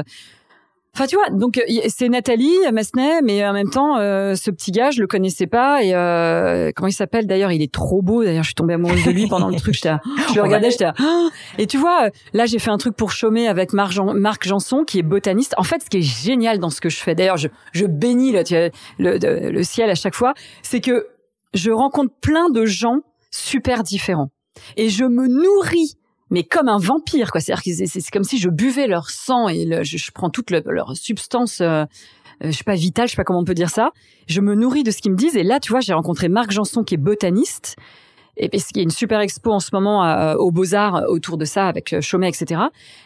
Euh. Enfin, tu vois, donc euh, c'est Nathalie Massenet, mais en même temps, euh, ce petit gars, je le connaissais pas. Et euh, comment il s'appelle d'ailleurs? Il est trop beau. D'ailleurs, je suis tombée amoureuse de lui pendant le truc. J'étais, je le regardais, j'étais. et tu vois, là, j'ai fait un truc pour chômer avec Marc, Jan- Marc Janson, qui est botaniste. En fait, ce qui est génial dans ce que je fais, d'ailleurs, je, je bénis là, tu vois, le, de- le ciel à chaque fois, c'est que je rencontre plein de gens super différents. Et je me nourris mais comme un vampire, quoi. C'est-à-dire que c'est- comme si je buvais leur sang et je, prends toute le- leur substance, euh, euh, je sais pas vitale, je sais pas comment on peut dire ça. Je me nourris de ce qu'ils me disent. Et là, tu vois, j'ai rencontré Marc Janson qui est botaniste. Et parce qu'il y a une super expo en ce moment euh, aux Beaux Arts autour de ça avec euh, Chaumet, etc.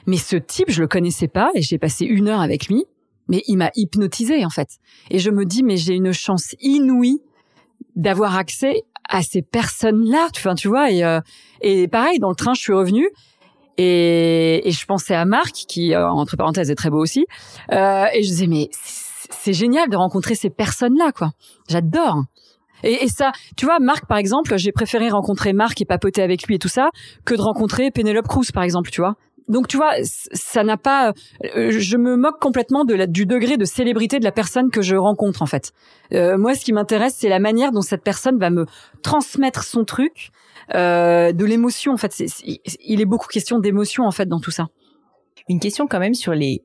Mais ce type, je le connaissais pas et j'ai passé une heure avec lui. Mais il m'a hypnotisé en fait. Et je me dis, mais j'ai une chance inouïe d'avoir accès à ces personnes-là. Enfin, tu vois. Et, euh, et pareil, dans le train, je suis revenue. Et, je pensais à Marc, qui, euh, entre parenthèses, est très beau aussi. Euh, et je disais, mais c'est génial de rencontrer ces personnes-là, quoi. J'adore. Et, et ça, tu vois, Marc, par exemple, j'ai préféré rencontrer Marc et papoter avec lui et tout ça, que de rencontrer Penelope Cruz, par exemple, tu vois. Donc, tu vois, ça n'a pas. euh, Je me moque complètement de la, du degré de célébrité de la personne que je rencontre, en fait. Euh, moi, ce qui m'intéresse, c'est la manière dont cette personne va me transmettre son truc, euh, de l'émotion. En fait, il est beaucoup question d'émotion, en fait, dans tout ça. Une question quand même sur les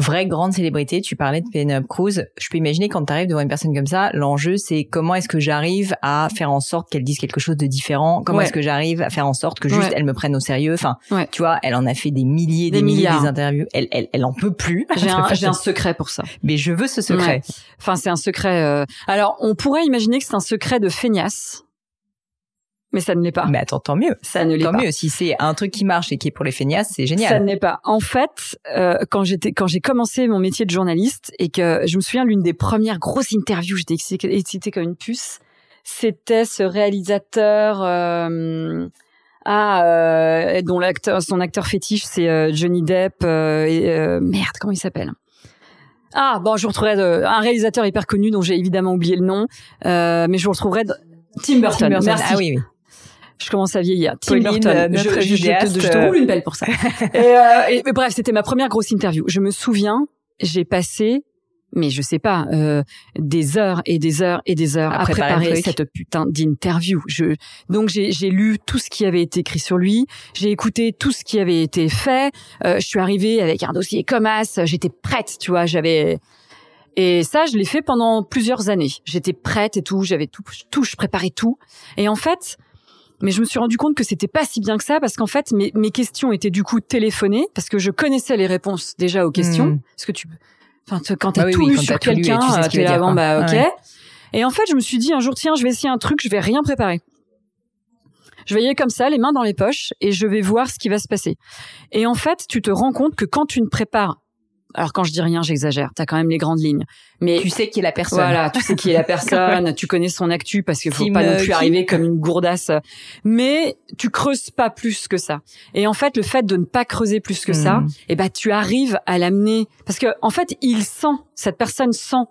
vraies grandes célébrités. Tu parlais de Penelope Cruz. Je peux imaginer quand tu arrives devant une personne comme ça, l'enjeu c'est comment est-ce que j'arrive à faire en sorte qu'elle dise quelque chose de différent? Comment Ouais. est-ce que j'arrive à faire en sorte que juste Ouais. elle me prenne au sérieux? Enfin, Ouais. tu vois, elle en a fait des milliers, des, Des milliers milliards. des interviews. Elle, elle, elle en peut plus. J'ai un, j'ai un secret pour ça. Mais je veux ce secret. Enfin, c'est un secret. euh, Alors, on pourrait imaginer que c'est un secret de feignasse, mais ça ne l'est pas. Mais attends, tant mieux. ça ne l'est Tant pas. mieux. Si c'est un truc qui marche et qui est pour les feignasses, c'est Ça génial. ne l'est pas. En fait, euh, quand j'étais, quand j'ai commencé mon métier de journaliste et que je me souviens l'une des premières grosses interviews, j'étais excitée, excitée comme une puce. C'était ce réalisateur. Euh, ah, euh, dont l'acteur, son acteur fétiche, c'est euh, Johnny Depp. euh, et, merde, comment il s'appelle? Ah, bon, je vous retrouverai de- un réalisateur hyper connu dont j'ai évidemment oublié le nom, euh, mais je vous retrouverai de- Tim Burton. Tim Burton. Merci. Ah oui, oui. Je commence à vieillir. Tim Burton. euh, notre je, je- je te, je te euh, roule une pelle pour ça. et, euh, et- mais bref, c'était ma première grosse interview. Je me souviens, j'ai passé, mais je sais pas, euh, des heures et des heures et des heures À à, préparer cette putain d'interview. Je, donc j'ai, j'ai lu tout ce qui avait été écrit sur lui, j'ai écouté tout ce qui avait été fait. Euh, je suis arrivée avec un dossier comme as, j'étais prête, tu vois, j'avais. Et ça, je l'ai fait pendant plusieurs années. J'étais prête et tout, j'avais tout, tout, je préparais tout. Et en fait, mais je me suis rendu compte que c'était pas si bien que ça parce qu'en fait, mes, mes questions étaient du coup téléphonées parce que je connaissais les réponses déjà aux questions. Hmm. Parce que tu, enfin, quand t'as Ah oui, tout oui, lu quand sur t'as tout lu et quelqu'un, tu sais euh, t'es là, bon bah ok. Ouais. Et en fait, je me suis dit un jour, tiens, je vais essayer un truc, je vais rien préparer. Je vais y aller comme ça, les mains dans les poches, et je vais voir ce qui va se passer. Et en fait, tu te rends compte que quand tu ne prépares alors quand je dis rien, j'exagère. T'as quand même les grandes lignes. Mais tu sais qui est la personne. Voilà, tu sais qui est la personne. tu connais son actu parce qu'il faut pas non plus arriver comme une gourdasse. Mais tu creuses pas plus que ça. Et en fait, le fait de ne pas creuser plus que ça, hmm. eh ben tu arrives à l'amener parce que en fait, il sent cette personne sent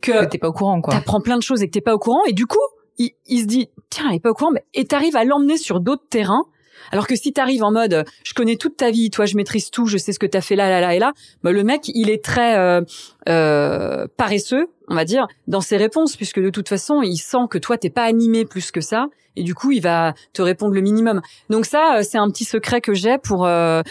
que, t'es pas au courant quoi. T'apprends plein de choses et que t'es pas au courant et du coup, il, il se dit tiens, elle est pas au courant, mais et t'arrives à l'emmener sur d'autres terrains alors que si tu arrives en mode je connais toute ta vie, toi je maîtrise tout, je sais ce que tu as fait là là là et là, bah, le mec il est très euh, euh, paresseux, on va dire, dans ses réponses puisque de toute façon, il sent que toi t'es pas animé plus que ça et du coup, il va te répondre le minimum. Donc ça euh, c'est un petit secret que j'ai pour un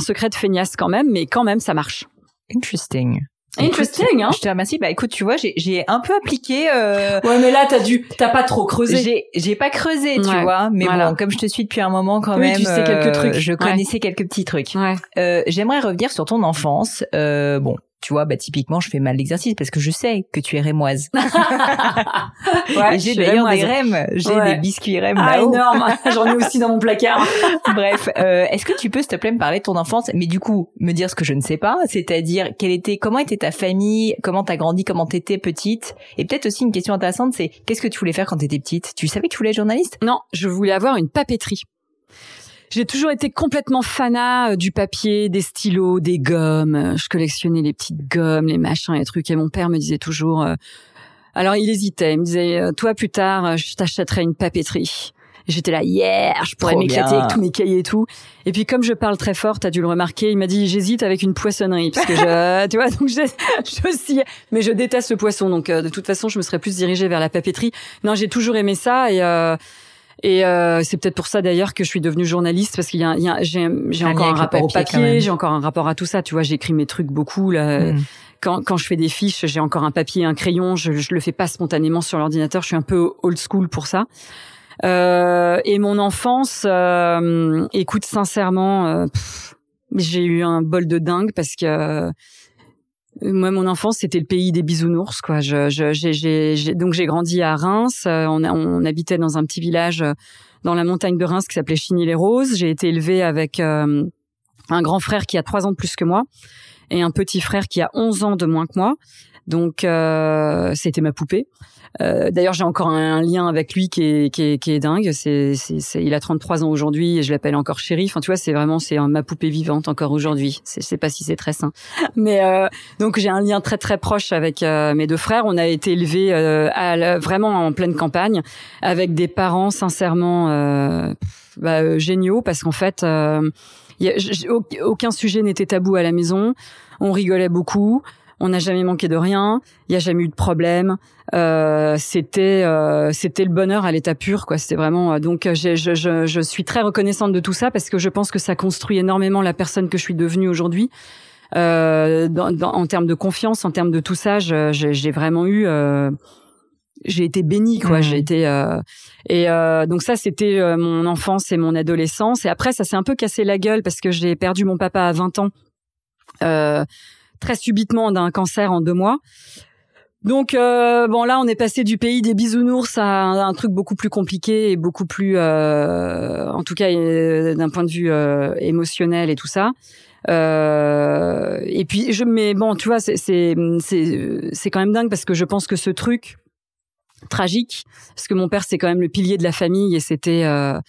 secret de feignasse quand même, mais quand même ça marche. Interesting. Interesting, hein. Je te remercie. Bah écoute, tu vois, j'ai un peu appliqué. Euh... Ouais, mais là, t'as dû, t'as pas trop creusé. J'ai j'ai pas creusé, tu vois. Mais bon, comme je te suis depuis un moment, quand oui, même, tu sais quelques trucs. je connaissais quelques petits trucs. Ouais. Euh, J'aimerais revenir sur ton enfance. Euh, bon, tu vois, bah typiquement, je fais mal l'exercice parce que je sais que tu es rémoise. ouais, j'ai d'ailleurs des rèmes, j'ai des biscuits rèmes ah, là-haut. énorme, j'en ai aussi dans mon placard. Bref, euh, est-ce que tu peux, s'il te plaît, me parler de ton enfance, mais du coup, me dire ce que je ne sais pas, c'est-à-dire quelle était, comment était ta famille, comment t'as grandi, comment t'étais petite, et peut-être aussi une question intéressante, c'est qu'est-ce que tu voulais faire quand t'étais petite? Tu savais que tu voulais être journaliste? Non, je voulais avoir une papeterie. J'ai toujours été complètement fanat euh, du papier, des stylos, des gommes. Je collectionnais les petites gommes, les machins, les trucs. Et mon père me disait toujours. Euh, alors il hésitait. Il me disait euh, toi plus tard, je t'achèterai une papeterie. J'étais là, yeah, je pourrais m'éclater avec tous mes cahiers et tout. Et puis comme je parle très fort, t'as dû le remarquer, il m'a dit j'hésite avec une poissonnerie parce que je, tu vois, donc je, je aussi, mais je déteste le poisson, donc de toute façon je me serais plus dirigée vers la papeterie. Non, j'ai toujours aimé ça et euh, et euh, c'est peut-être pour ça d'ailleurs que je suis devenue journaliste parce qu'il y a, y a j'ai, j'ai encore un rapport au papier, j'ai encore un rapport à tout ça. Tu vois, j'écris mes trucs beaucoup là. Hmm. Quand, quand je fais des fiches, j'ai encore un papier, un crayon. Je, je le fais pas spontanément sur l'ordinateur. Je suis un peu old school pour ça. Euh, et mon enfance, euh, écoute sincèrement, euh, j'ai eu un bol de dingue parce que moi, mon enfance, c'était le pays des bisounours, quoi. Je, je, donc j'ai grandi à Reims. Euh, on, on, habitait dans un petit village euh, dans la montagne de Reims qui s'appelait Chigny-les-Roses. J'ai été élevée avec euh, un grand frère qui a trois ans de plus que moi et un petit frère qui a 11 ans de moins que moi. Donc, euh, c'était ma poupée. Euh, D'ailleurs, j'ai encore un, lien avec lui qui est, qui est, qui est dingue. C'est, il a 33 ans aujourd'hui et je l'appelle encore chéri. Enfin, tu vois, c'est vraiment c'est ma poupée vivante encore aujourd'hui. Je sais pas si c'est très sain, mais euh, donc j'ai un lien très très proche avec euh, mes deux frères. On a été élevés euh, à, vraiment en pleine campagne avec des parents sincèrement euh, bah, géniaux parce qu'en fait, y a, aucun sujet n'était tabou à la maison. On rigolait beaucoup on n'a jamais manqué de rien, il y a jamais eu de problème. Euh, c'était euh, c'était le bonheur à l'état pur quoi. C'était vraiment euh, donc je, je, je, suis très reconnaissante de tout ça parce que je pense que ça construit énormément la personne que je suis devenue aujourd'hui. Euh, dans, en termes de confiance, en termes de tout ça, j'ai vraiment eu j'ai été bénie quoi mmh. j'ai été et donc ça c'était mon enfance et mon adolescence et après ça s'est un peu cassé la gueule parce que j'ai perdu mon papa à 20 ans euh, très subitement d'un cancer en deux mois. Donc euh, bon là on est passé du pays des bisounours à un, truc beaucoup plus compliqué et beaucoup plus euh, en tout cas euh, d'un point de vue euh, émotionnel et tout ça. Euh, et puis je mais bon tu vois c'est c'est c'est quand même dingue parce que je pense que ce truc tragique parce que mon père c'est quand même le pilier de la famille et c'était un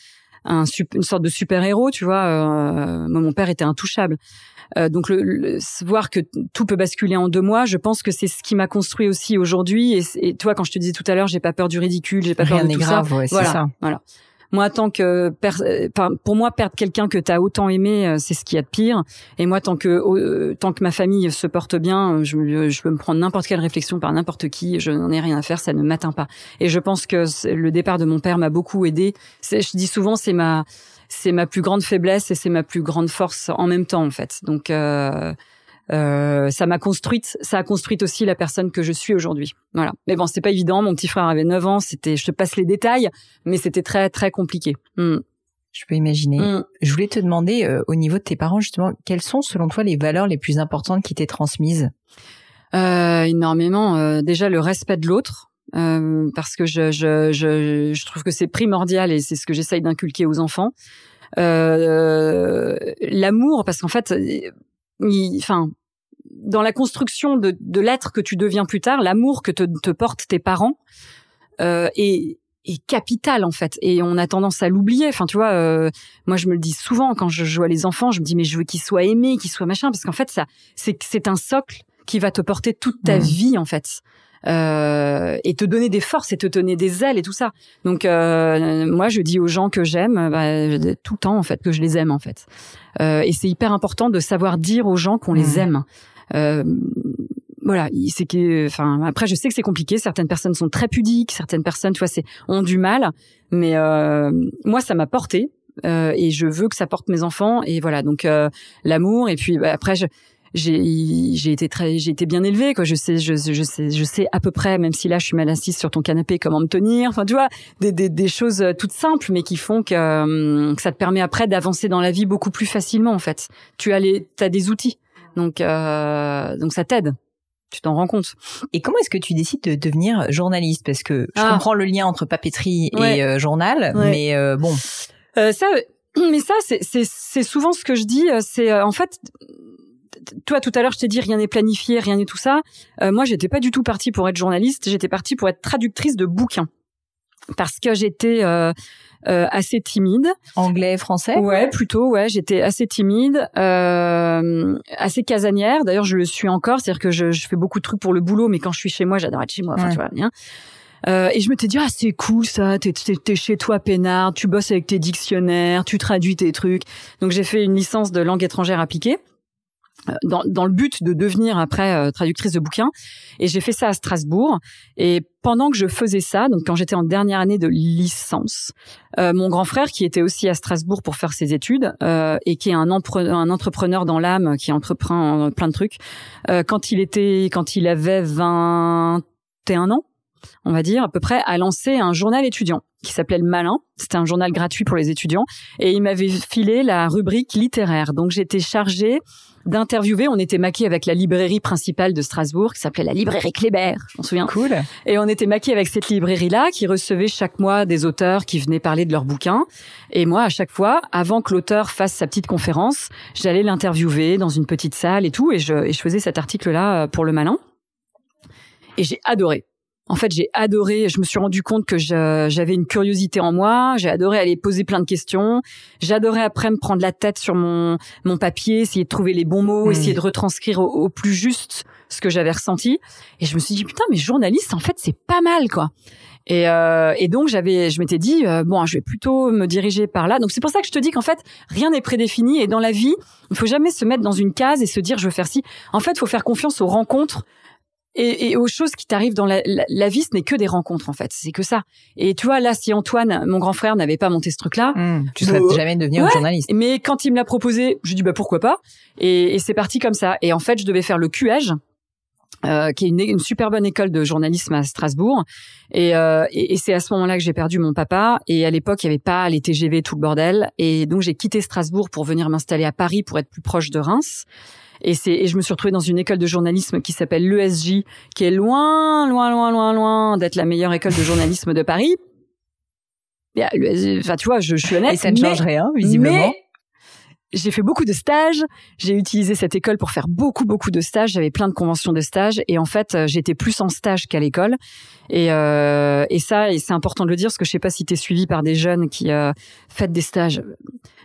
une sorte de super héros tu vois mon père était intouchable euh, donc le, voir que tout peut basculer en deux mois, je pense que c'est ce qui m'a construit aussi aujourd'hui. Et, et, toi, quand je te disais tout à l'heure, j'ai pas peur du ridicule, j'ai pas peur de tout grave, ça. Ouais, voilà, ça. voilà. Moi, tant que, euh, pour moi, perdre quelqu'un que tu as autant aimé, euh, c'est ce qu'il y a de pire. Et moi, tant que, tant que ma famille se porte bien, je, je peux me prendre n'importe quelle réflexion par n'importe qui. Je n'en ai rien à faire, ça ne m'atteint pas. Et je pense que le départ de mon père m'a beaucoup aidé. Je dis souvent, c'est ma, c'est ma plus grande faiblesse et c'est ma plus grande force en même temps en fait. Donc euh, euh, ça m'a construite, ça a construite aussi la personne que je suis aujourd'hui. Voilà. Mais bon, c'était pas évident. Mon petit frère avait 9 ans. C'était, je te passe les détails, mais c'était très très compliqué. Hmm. Je peux imaginer. Hmm. Je voulais te demander euh, au niveau de tes parents justement, quelles sont selon toi les valeurs les plus importantes qui t'aient transmises? Euh, Énormément. déjà le respect de l'autre euh, parce que je, je, je, je trouve que c'est primordial et c'est ce que j'essaye d'inculquer aux enfants. Euh, L'amour, parce qu'en fait, enfin, dans la construction de, de l'être que tu deviens plus tard, l'amour que te, te, portent tes parents euh, est, est capital en fait. Et on a tendance à l'oublier. Enfin tu vois euh, moi je me le dis souvent quand je joue à les enfants je me dis mais je veux qu'ils soient aimés qu'ils soient machin parce qu'en fait ça c'est c'est un socle qui va te porter toute ta mmh. vie en fait euh, et te donner des forces et te donner des ailes et tout ça. Donc euh, moi je dis aux gens que j'aime bah, tout le temps en fait que je les aime en fait. Euh, et c'est hyper important de savoir dire aux gens qu'on les mmh. aime. Euh, voilà, c'est que, enfin, après, je sais que c'est compliqué. Certaines personnes sont très pudiques, certaines personnes, tu vois, c'est ont du mal. Mais euh, moi, ça m'a porté euh, et je veux que ça porte mes enfants. Et voilà, donc euh, l'amour. Et puis bah, après, je, j'ai j'ai été très j'ai été bien élevée quoi je sais je, je sais je sais à peu près même si là je suis mal assise sur ton canapé comment me tenir enfin tu vois des des, des choses toutes simples mais qui font que, euh, que ça te permet après d'avancer dans la vie beaucoup plus facilement en fait tu as les t'as des outils donc euh, donc ça t'aide tu t'en rends compte. Et comment est-ce que tu décides de devenir journaliste? Parce que je ah. comprends le lien entre papeterie et euh, journal, mais euh, bon. Euh, ça, mais ça, c'est souvent ce que je dis. C'est en fait, toi tout à l'heure, je t'ai dit rien n'est planifié, rien n'est tout ça. moi, j'étais pas du tout partie pour être journaliste. J'étais partie pour être traductrice de bouquins parce que j'étais euh, assez timide. Anglais, français? Ouais, plutôt. Ouais, j'étais assez timide, euh, assez casanière. D'ailleurs, je le suis encore. C'est-à-dire que je, je, fais beaucoup de trucs pour le boulot, mais quand je suis chez moi, j'adore être chez moi. Enfin, tu vois bien. Euh, et je me t'ai dit ah c'est cool ça, t'es es, chez toi peinard, tu bosses avec tes dictionnaires, tu traduis tes trucs. Donc j'ai fait une licence de langue étrangère appliquée. Euh, dans, dans, le but de devenir après euh, traductrice de bouquins. Et j'ai fait ça à Strasbourg. Et pendant que je faisais ça, donc quand j'étais en dernière année de licence, euh, mon grand frère, qui était aussi à Strasbourg pour faire ses études euh, et qui est un, un entrepreneur dans l'âme, qui entreprend plein de trucs, quand il était, quand il avait 21 ans, on va dire à peu près, a lancé un journal étudiant qui s'appelait Le Malin. C'était un journal gratuit pour les étudiants et il m'avait filé la rubrique littéraire. Donc j'étais chargée d'interviewer. On était maqués avec la librairie principale de Strasbourg qui s'appelait la librairie Kléber, je m'en souviens. Cool. Et on était maqués avec cette librairie-là qui recevait chaque mois des auteurs qui venaient parler de leurs bouquins. Et moi, à chaque fois, avant que l'auteur fasse sa petite conférence, j'allais l'interviewer dans une petite salle et tout. Et je, et je faisais cet article-là pour Le Malin. Et j'ai adoré. En fait, j'ai adoré. Je me suis rendu compte que j'avais une curiosité en moi. J'ai adoré aller poser plein de questions. J'adorais après me prendre la tête sur mon mon papier, essayer de trouver les bons mots, hmm. essayer de retranscrire au, plus juste ce que j'avais ressenti. Et je me suis dit putain, mais journaliste, en fait, c'est pas mal, quoi. Et, euh, et donc j'avais, je m'étais dit euh, bon, je vais plutôt me diriger par là. Donc c'est pour ça que je te dis qu'en fait rien n'est prédéfini et dans la vie, il faut jamais se mettre dans une case et se dire je veux faire ci. En fait, il faut faire confiance aux rencontres et, et, aux choses qui t'arrivent dans la, la, vie, ce n'est que des rencontres en fait, c'est que ça. Et tu vois là, si Antoine, mon grand frère, n'avait pas monté ce truc-là, mmh, tu serais jamais devenu journaliste. Mais quand il me l'a proposé, je dis bah pourquoi pas? Et, et c'est parti comme ça. Et en fait, je devais faire le QH. Euh, qui est une, une, super bonne école de journalisme à Strasbourg. Et, euh, et, et c'est à ce moment-là que j'ai perdu mon papa. Et à l'époque, il n'y avait pas les TGV, tout le bordel. Et donc, j'ai quitté Strasbourg pour venir m'installer à Paris pour être plus proche de Reims. Et c'est et je me suis retrouvée dans une école de journalisme qui s'appelle l'ESJ, qui est loin, loin, loin, loin, loin d'être la meilleure école de journalisme de Paris. Enfin, tu vois, je, je suis honnête. Et ça ne change rien, visiblement j'ai fait beaucoup de stages. J'ai utilisé cette école pour faire beaucoup, beaucoup de stages. J'avais plein de conventions de stages. Et en fait, euh, j'étais plus en stage qu'à l'école. Et, euh, et ça, et c'est important de le dire, parce que je sais pas si tu es suivi par des jeunes qui euh, font des stages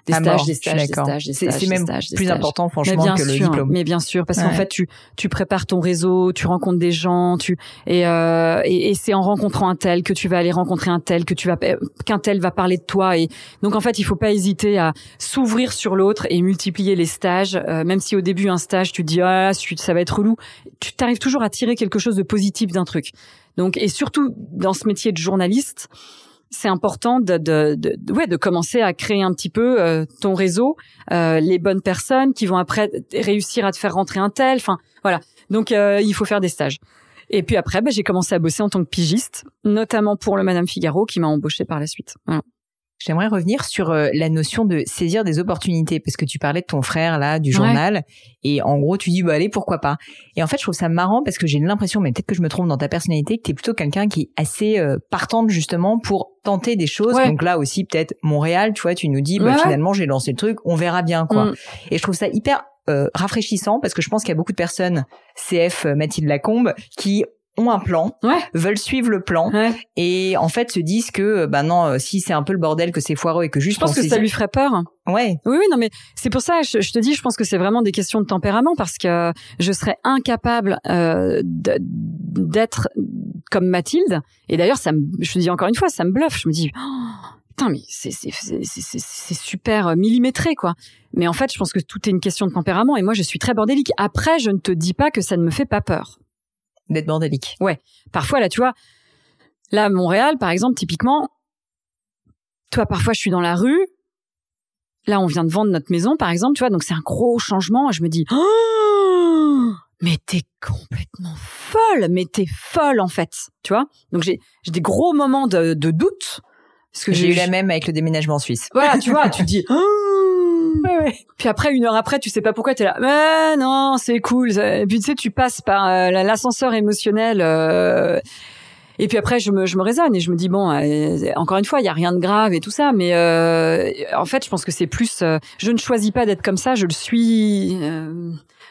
des, stages, des stages, des stages, des stages, C'est même plus important, franchement, que sûr, le diplôme. Mais bien sûr, parce qu'en fait, tu tu prépares ton réseau, tu rencontres des gens, tu et euh, et, et c'est en rencontrant un tel que tu vas aller rencontrer un tel que tu vas qu'un tel va parler de toi. Et donc en fait, il faut pas hésiter à s'ouvrir sur l'autre et multiplier les stages. Euh, même si au début un stage, tu te dis ah ça va être relou, tu t'arrives toujours à tirer quelque chose de positif d'un truc. Donc et surtout dans ce métier de journaliste c'est important de, ouais, de commencer à créer un petit peu euh, ton réseau, euh, les bonnes personnes qui vont après réussir à te faire rentrer un tel. Enfin, voilà. Donc, il faut faire des stages. Et puis après, bah, j'ai commencé à bosser en tant que pigiste, notamment pour le Madame Figaro, qui m'a embauché par la suite. J'aimerais revenir sur euh, la notion de saisir des opportunités parce que tu parlais de ton frère là du journal et en gros tu dis bah allez pourquoi pas. Et en fait je trouve ça marrant parce que j'ai l'impression mais peut-être que je me trompe dans ta personnalité que tu es plutôt quelqu'un qui est assez euh, partante justement pour tenter des choses. Donc là aussi peut-être Montréal, tu vois, tu nous dis bah finalement j'ai lancé le truc, on verra bien quoi. Mm. Et je trouve ça hyper euh, rafraîchissant parce que je pense qu'il y a beaucoup de personnes CF Mathilde Lacombe qui ont un plan, veulent suivre le plan et en fait se disent que bah non euh, si c'est un peu le bordel que c'est foireux et que juste je pense que ça lui ferait peur. Ouais. Oui oui non mais c'est pour ça je, te dis je pense que c'est vraiment des questions de tempérament parce que je serais incapable euh, d'être comme Mathilde et d'ailleurs ça me je te dis encore une fois ça me bluffe je me dis oh, putain mais c'est super euh, millimétré quoi. Mais en fait je pense que tout est une question de tempérament et moi je suis très bordélique. Après je ne te dis pas que ça ne me fait pas peur d'être bordélique. Ouais. Parfois, là, tu vois, là, Montréal, par exemple, typiquement, toi, parfois, je suis dans la rue. Là, on vient de vendre notre maison, par exemple, tu vois, donc c'est un gros changement. Je me dis, oh, mais t'es complètement folle, mais t'es folle, en fait, tu vois. Donc, j'ai des gros moments de, de doute. Parce que j'ai eu la même avec le déménagement en Suisse. Voilà, tu vois, tu dis, oh, puis après, une heure après, tu sais pas pourquoi t'es là. Mais non, c'est cool. Et puis tu sais, tu passes par euh, l'ascenseur émotionnel. Euh, et puis après, je me, je me raisonne et je me dis bon, euh, encore une fois, il y a rien de grave et tout ça, mais en fait, je pense que c'est plus. je ne choisis pas d'être comme ça, je le suis.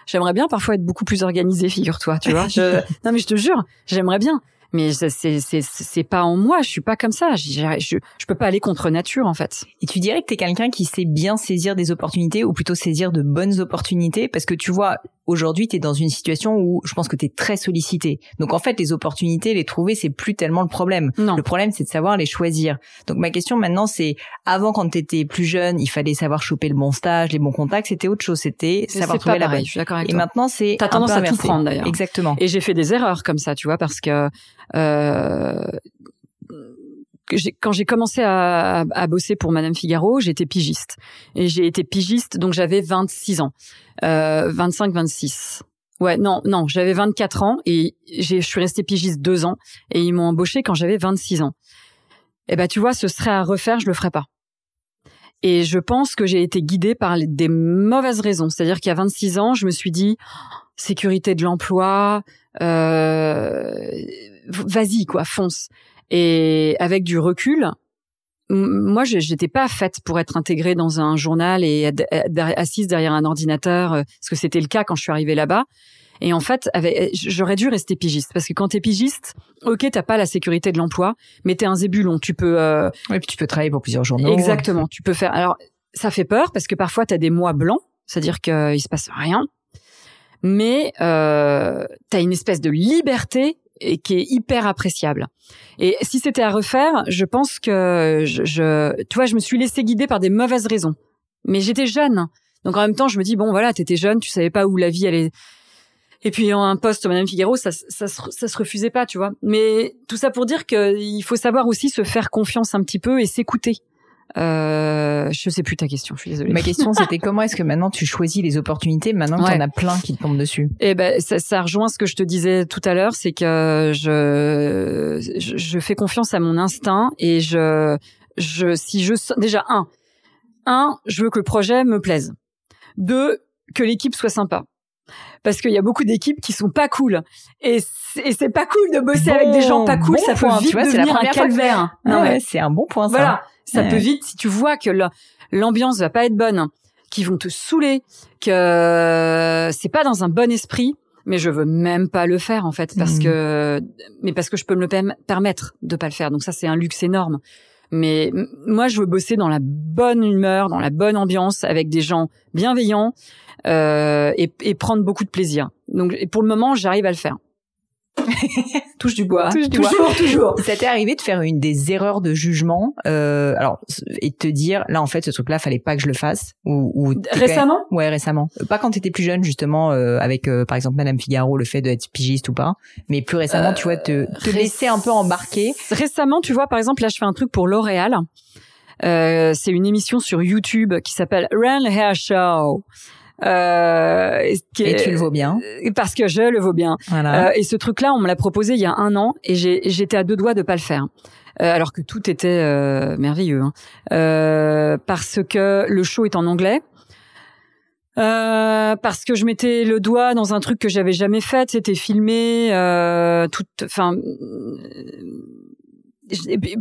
j'aimerais bien parfois être beaucoup plus organisée, figure-toi, tu vois. Je, non mais je te jure, j'aimerais bien mais c'est pas en moi je suis pas comme ça. Je, je peux pas aller contre nature en fait. Et tu dirais que t'es quelqu'un qui sait bien saisir des opportunités ou plutôt saisir de bonnes opportunités parce que tu vois aujourd'hui tu es dans une situation où je pense que tu es très sollicité. Donc en fait les opportunités les trouver c'est plus tellement le problème. Non. le problème c'est de savoir les choisir. Donc ma question maintenant c'est avant quand tu étais plus jeune il fallait savoir choper le bon stage les bons contacts c'était autre chose. C'était savoir trouver la bonne. je suis d'accord avec et maintenant c'est t'as tendance à tout prendre d'ailleurs. Exactement. Et j'ai fait des erreurs comme ça tu vois parce que euh, quand j'ai commencé à, bosser pour Madame Figaro, j'étais pigiste. Et j'ai été pigiste, donc j'avais 26 ans. Euh, 25, 26. Ouais, non, non, j'avais 24 ans et je suis restée pigiste deux ans et ils m'ont embauché quand j'avais 26 ans. Eh ben, tu vois, ce serait à refaire, je le ferais pas. Et je pense que j'ai été guidée par des mauvaises raisons. C'est-à-dire a 26 ans, je me suis dit, sécurité de l'emploi, euh, vas-y quoi, fonce. Et avec du recul, moi, j'étais pas faite pour être intégrée dans un journal et assise derrière un ordinateur, euh, parce que c'était le cas quand je suis arrivée là-bas. Et en fait, j'aurais dû rester pigiste parce que quand t'es pigiste, ok, t'as pas la sécurité de l'emploi, mais t'es un zébulon. Tu peux. Euh... Oui, puis tu peux travailler pour plusieurs journaux. Exactement. Tu peux faire. Alors, ça fait peur parce que parfois t'as des mois blancs, c'est-à-dire qu'il se passe rien mais euh, tu as une espèce de liberté et qui est hyper appréciable. Et si c'était à refaire, je pense que je, je, tu vois, je me suis laissée guider par des mauvaises raisons. Mais j'étais jeune, donc en même temps, je me dis bon, voilà, t'étais jeune, tu savais pas où la vie allait. Et puis en un poste Madame Figaro, ça, ça, ça, se refusait pas, tu vois. Mais tout ça pour dire qu'il faut savoir aussi se faire confiance un petit peu et s'écouter. Euh, je sais plus ta question, je suis désolée. Ma question c'était comment est-ce que maintenant tu choisis les opportunités maintenant qu'il y en a plein qui te tombent dessus? Eh ben ça, ça, rejoint ce que je te disais tout à l'heure, c'est que je, je, fais confiance à mon instinct et je je si je déjà un un je veux que le projet me plaise. Deux que l'équipe soit sympa parce qu'il y a beaucoup d'équipes qui sont pas cool. Et c'est pas cool de bosser avec des gens pas cool ça peut vite tu vois, devenir un calvaire. non ouais, c'est un bon point ça. voilà ça peut vite si tu vois que l'ambiance va pas être bonne qu'ils vont te saouler que c'est pas dans un bon esprit mais je veux même pas le faire en fait parce mmh. que mais parce que je peux me le permettre de pas le faire. Donc ça c'est un luxe énorme. Mais moi je veux bosser dans la bonne humeur dans la bonne ambiance avec des gens bienveillants et, et, prendre beaucoup de plaisir. Donc et pour le moment, j'arrive à le faire. Touche du bois. Touche du toujours, bois. toujours. Ça t'est arrivé de faire une des erreurs de jugement, euh, alors et de te dire là en fait ce truc-là fallait pas que je le fasse ou, ou récemment? Ouais récemment. Pas quand t'étais plus jeune justement euh, avec euh, par exemple Madame Figaro le fait d'être pigiste ou pas, mais plus récemment tu vois te, te laisser un peu embarquer. Récemment tu vois par exemple là je fais un truc pour L'Oréal. c'est une émission sur YouTube qui s'appelle Run Hair Show. Euh, et tu le vaux bien. Parce que je le vaux bien. Voilà. Euh, et ce truc-là, on me l'a proposé il y a un an et j'étais à deux doigts de pas le faire. Euh, alors que tout était euh, merveilleux, hein. Euh, parce que le show est en anglais. parce que je mettais le doigt dans un truc que j'avais jamais fait, c'était filmé, tout, enfin,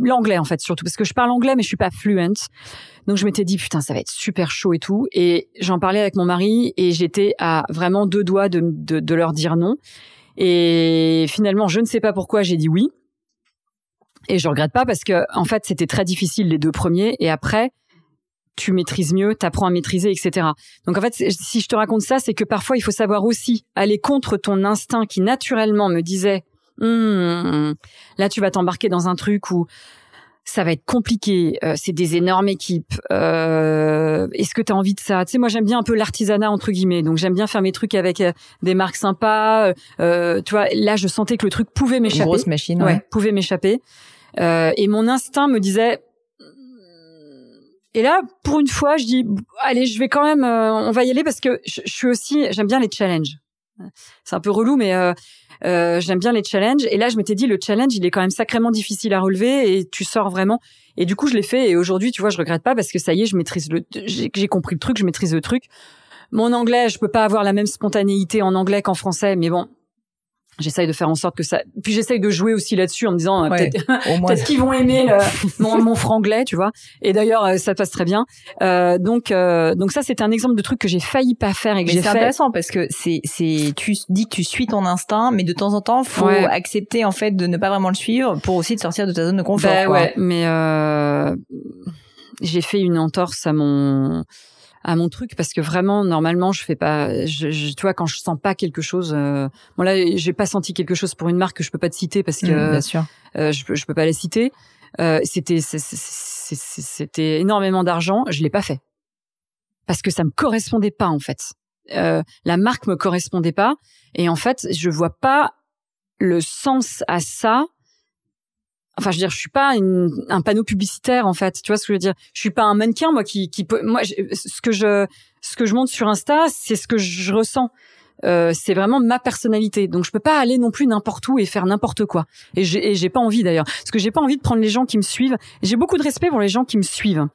l'anglais en fait surtout parce que je parle anglais mais je suis pas fluent. Donc je m'étais dit putain ça va être super chaud et tout et j'en parlais avec mon mari et j'étais à vraiment deux doigts de, de, de leur dire non et finalement je ne sais pas pourquoi j'ai dit oui et je regrette pas parce que en fait c'était très difficile les deux premiers et après tu maîtrises mieux, t'apprends à maîtriser, etc. Donc en fait, si je te raconte ça, c'est que parfois il faut savoir aussi aller contre ton instinct qui naturellement me disait hum, là tu vas t'embarquer dans un truc où ça va être compliqué, euh, c'est des énormes équipes. Euh, Est-ce que tu as envie de ça? Tu sais, moi j'aime bien un peu l'artisanat entre guillemets, donc j'aime bien faire mes trucs avec euh, des marques sympas. Euh, tu vois, là je sentais que le truc pouvait m'échapper. Grosse machine, ouais. pouvait m'échapper. Euh, et mon instinct me disait. Et là, pour une fois, je dis, allez, je vais quand même, on va y aller parce que je, je suis aussi, j'aime bien les challenges. C'est un peu relou, mais euh, euh, j'aime bien les challenges. Et là, je m'étais dit, le challenge, il est quand même sacrément difficile à relever et tu sors vraiment. Et du coup, je l'ai fait. Et aujourd'hui, tu vois, je regrette pas parce que ça y est, je maîtrise le, j'ai compris le truc, je maîtrise le truc. Mon anglais, je peux pas avoir la même spontanéité en anglais qu'en français, mais bon, J'essaye de faire en sorte que ça. Puis j'essaye de jouer aussi là-dessus en me disant euh, peut-être qu'ils vont aimer mon, mon franglais, tu vois. Et d'ailleurs, euh, ça passe très bien. Euh, donc, euh, donc ça, c'est un exemple de truc que j'ai failli pas faire et que j'ai fait. C'est intéressant parce que c'est, c'est, tu dis que tu suis ton instinct, mais de temps en temps, faut accepter en fait de ne pas vraiment le suivre pour aussi de sortir de ta zone de confort. Bah, Ouais, mais euh, j'ai fait une entorse à mon à mon truc parce que vraiment normalement je fais pas je, je tu vois quand je sens pas quelque chose euh, bon là j'ai pas senti quelque chose pour une marque que je peux pas te citer parce que mmh, bien sûr. Euh, je je peux pas la citer. Euh, c'était c'était énormément d'argent je l'ai pas fait. Parce que ça me correspondait pas en fait. Euh, la marque me correspondait pas et en fait je vois pas le sens à ça enfin je veux dire je suis pas une, un panneau publicitaire en fait tu vois ce que je veux dire? Je suis pas un mannequin moi qui qui moi ce que je ce que je monte sur Insta c'est ce que je ressens euh, c'est vraiment ma personnalité donc je peux pas aller non plus n'importe où et faire n'importe quoi et j'ai pas envie d'ailleurs parce que j'ai pas envie de prendre les gens qui me suivent j'ai beaucoup de respect pour les gens qui me suivent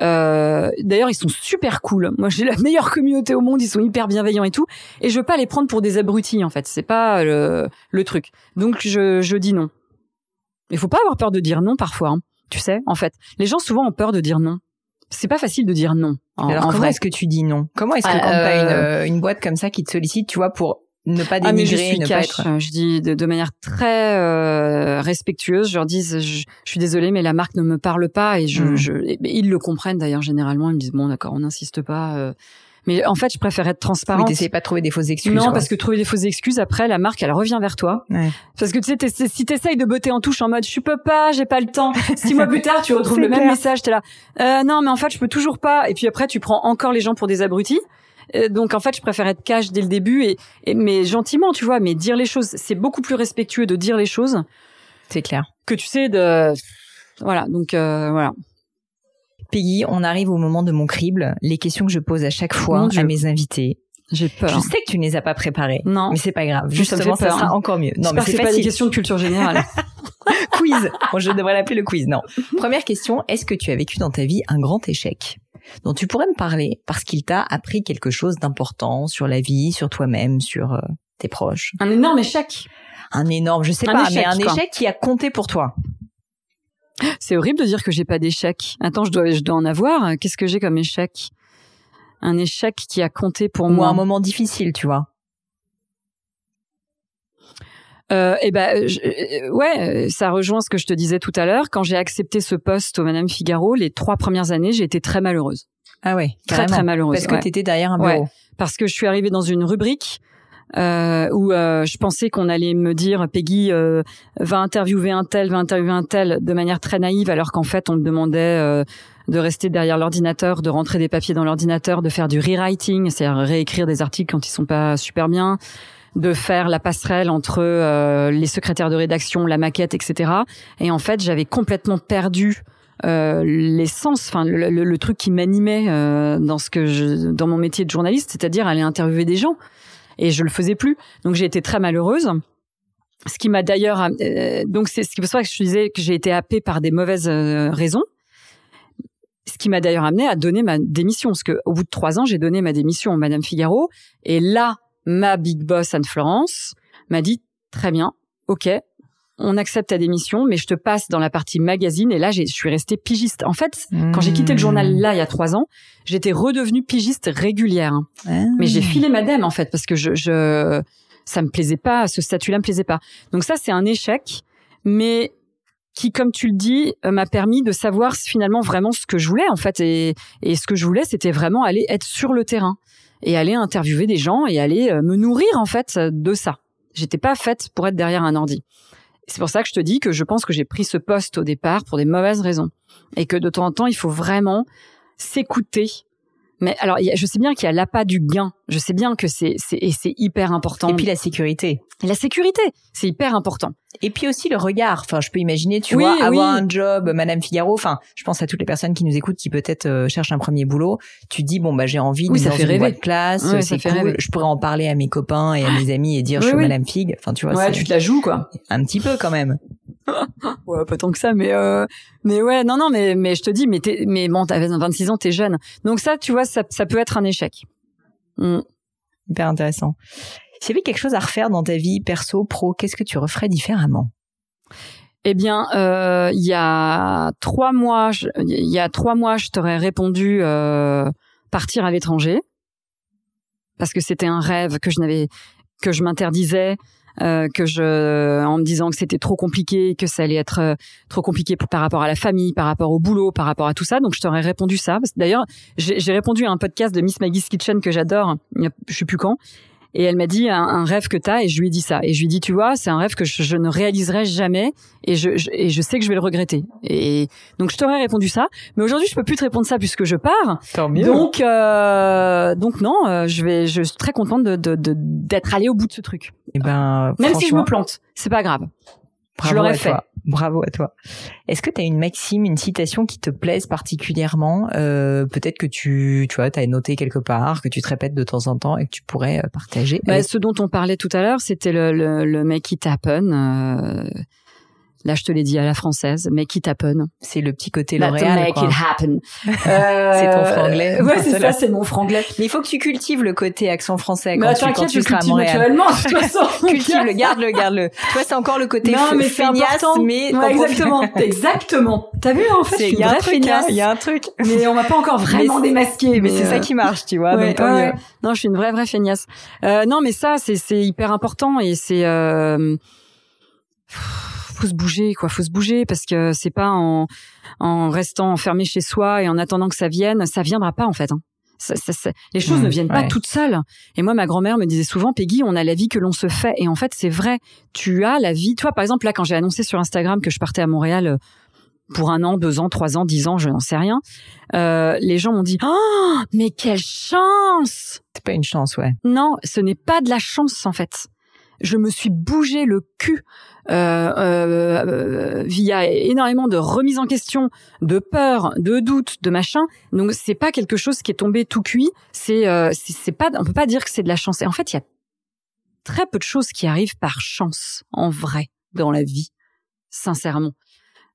euh, D'ailleurs, ils sont super cool. Moi, j'ai la meilleure communauté au monde. Ils sont hyper bienveillants et tout. Et je veux pas les prendre pour des abrutis, en fait. C'est pas le, le truc. Donc, je, je dis non. Il faut pas avoir peur de dire non parfois. Hein. Tu sais, en fait, les gens souvent ont peur de dire non. C'est pas facile de dire non. Alors comment est-ce que tu dis non? Comment est-ce que quand t'as une, euh, une boîte comme ça qui te sollicite, tu vois, pour ne pas dénigrer, ah mais je suis ne cash. pas être... Je dis de, manière très euh, respectueuse. Je leur dis, je, je, suis désolée, mais la marque ne me parle pas et je, hmm. je ils le comprennent d'ailleurs généralement. Ils me disent bon, d'accord, on n'insiste pas. Euh, mais en fait, je préfère être transparente. Oui, t'essayes pas de trouver des fausses excuses. Non, parce que trouver des fausses excuses, après, la marque, elle revient vers toi. Ouais. Parce que tu sais, si t'essayes de botter en touche en mode, je peux pas, j'ai pas le temps. Six mois plus tard, tu retrouves le même message, t'es là. Euh, non, mais en fait, je peux toujours pas. Et puis après, tu prends encore les gens pour des abrutis. Euh, donc en fait, je préfère être cash dès le début et, et mais gentiment, tu vois. Mais dire les choses, c'est beaucoup plus respectueux de dire les choses. C'est clair. Que tu sais de voilà. Donc euh, voilà. Peggy, on arrive au moment de mon crible, les questions que je pose à chaque fois à mes invités. J'ai peur. Je sais que tu ne les as pas préparées. Non. Mais c'est pas grave. Justement, ça, sera encore mieux. Non, mais c'est pas des questions de culture générale. quiz. Bon, je devrais l'appeler le quiz. Non. Première question. Est-ce que tu as vécu dans ta vie un grand échec dont tu pourrais me parler parce qu'il t'a appris quelque chose d'important sur la vie, sur toi-même, sur euh, tes proches? Un énorme échec. Un énorme, je sais pas, mais un échec qui a compté pour toi. C'est horrible de dire que j'ai pas d'échec. Attends, je dois, je dois en avoir. Qu'est-ce que j'ai comme échec? Un échec qui a compté pour Ou moi. un moment difficile, tu vois. Euh, eh ben, euh, ouais, ça rejoint ce que je te disais tout à l'heure. Quand j'ai accepté ce poste au Madame Figaro, les trois premières années, j'ai été très malheureuse. Ah ouais, très très malheureuse. Parce que tu t'étais derrière un bureau. parce que je suis arrivée dans une rubrique euh, où euh, je pensais qu'on allait me dire Peggy euh, va interviewer un tel, va interviewer un tel de manière très naïve, alors qu'en fait on me demandait euh, de rester derrière l'ordinateur, de rentrer des papiers dans l'ordinateur, de faire du rewriting, c'est-à-dire réécrire des articles quand ils sont pas super bien, de faire la passerelle entre les secrétaires de rédaction, la maquette, etc. Et en fait j'avais complètement perdu euh, l'essence, enfin le, le, truc qui m'animait euh, dans ce que je, dans mon métier de journaliste, c'est-à-dire aller interviewer des gens. Et je le faisais plus. Donc j'ai été très malheureuse. Ce qui m'a d'ailleurs, euh, donc c'est ce qui pour ça que je disais que j'ai été happée par des mauvaises euh, raisons. Ce qui m'a d'ailleurs amené à donner ma démission, parce que au bout de trois ans, j'ai donné ma démission à Madame Figaro. Et là, ma big boss Anne Florence m'a dit très bien, ok, on accepte ta démission, mais je te passe dans la partie magazine. Et là, je suis restée pigiste. En fait, quand j'ai quitté le journal là il y a trois ans, j'étais redevenue pigiste régulière. Ah. Mais j'ai filé madame en fait parce que je, je ça me plaisait pas, ce statut-là me plaisait pas. Donc ça, c'est un échec, mais qui, comme tu le dis, euh, m'a permis de savoir finalement vraiment ce que je voulais en fait. Et, et ce que je voulais, c'était vraiment aller être sur le terrain et aller interviewer des gens et aller euh, me nourrir en fait de ça. J'étais pas faite pour être derrière un ordi. C'est pour ça que je te dis que je pense que j'ai pris ce poste au départ pour des mauvaises raisons et que de temps en temps, il faut vraiment s'écouter mais alors, je sais bien qu'il y a l'appât du gain. Je sais bien que c'est c'est et c'est hyper important. Et puis la sécurité. Et la sécurité, c'est hyper important. Et puis aussi le regard. Enfin, je peux imaginer, tu vois, avoir un job, Madame Figaro. Enfin, je pense à toutes les personnes qui nous écoutent, qui peut-être euh, cherchent un premier boulot. Tu dis bon bah j'ai envie de ça dans fait une rêver. de classe, c'est cool. Je pourrais en parler à mes copains et à mes amis et dire je suis Madame Fig. Enfin, tu vois. Ouais, tu te la joues quoi. Un petit peu quand même. ouais, pas tant que ça, mais euh, mais ouais, non, non, mais mais je te dis, mais mais bon, t'avais 26 ans, t'es jeune, donc ça, tu vois, ça, ça peut être un échec. Mm. Hyper intéressant. S'il y avait quelque chose à refaire dans ta vie perso, pro, qu'est-ce que tu referais différemment? Eh bien, euh, il y a trois mois, il y a trois mois, je t'aurais répondu euh, partir à l'étranger parce que c'était un rêve que je n'avais que je m'interdisais euh, que je, en me disant que c'était trop compliqué, que ça allait être euh, trop compliqué par rapport à la famille, par rapport au boulot, par rapport à tout ça. Donc je t'aurais répondu ça. D'ailleurs, j'ai répondu à un podcast de Miss Maggie's Kitchen que j'adore. Je sais plus quand. Et elle m'a dit un, rêve que t'as et je lui ai dit ça. Et je lui ai dit, tu vois, c'est un rêve que je, ne réaliserai jamais et je, et je sais que je vais le regretter. Et donc je t'aurais répondu ça. Mais aujourd'hui, je peux plus te répondre ça puisque je pars. Tant mieux. Donc, euh, donc non, euh, je vais, je suis très contente de, d'être de, allée au bout de ce truc. Et eh ben, même si je me plante, c'est pas grave. je l'aurais fait. Bravo à toi. Est-ce que tu as une maxime, une citation qui te plaise particulièrement euh, Peut-être que tu, tu vois, as noté quelque part, que tu te répètes de temps en temps et que tu pourrais euh, partager? Bah, Ce dont on parlait tout à l'heure, c'était le, le, le make it happen. Euh, Là, je te l'ai dit à la française, make it happen. C'est le petit côté L'Oréal. Make it happen. Euh, c'est ton franglais. Ouais, c'est ça, c'est mon franglais. Mais il faut que tu cultives le côté accent français quand bah, tu, quand tu seras à Montréal. de toute façon. Cultive-le, garde-le, garde-le. Toi, c'est encore le côté non, mais feignasse, mais ouais, exactement, exactement. T'as vu, en fait, il y a un truc, il y a un truc. Mais on m'a pas encore vraiment démasqué. Mais, c'est ça euh, qui marche, tu vois. donc, non, je suis une vraie, vraie feignasse. Euh, non, mais ça, c'est, c'est hyper important et c'est, euh faut se bouger, quoi. Faut se bouger parce que c'est pas en, en restant enfermé chez soi et en attendant que ça vienne, ça viendra pas en fait. Hein. Ça, ça, les choses ne viennent pas toutes seules. Et moi, ma grand-mère me disait souvent, Peggy, on a la vie que l'on se fait. Et en fait, c'est vrai. Tu as la vie. Toi, par exemple, là, quand j'ai annoncé sur Instagram que je partais à Montréal euh, pour un an, deux ans, trois ans, dix ans, je n'en sais rien, euh, les gens m'ont dit, oh, mais quelle chance C'est pas une chance, ouais. Non, ce n'est pas de la chance en fait je me suis bougé le cul euh, euh, via énormément de remises en question, de peur, de doute, de machin. Donc c'est pas quelque chose qui est tombé tout cuit. C'est euh, c'est pas, on peut pas dire que c'est de la chance. Et en fait, il y a très peu de choses qui arrivent par chance en vrai dans la vie, sincèrement.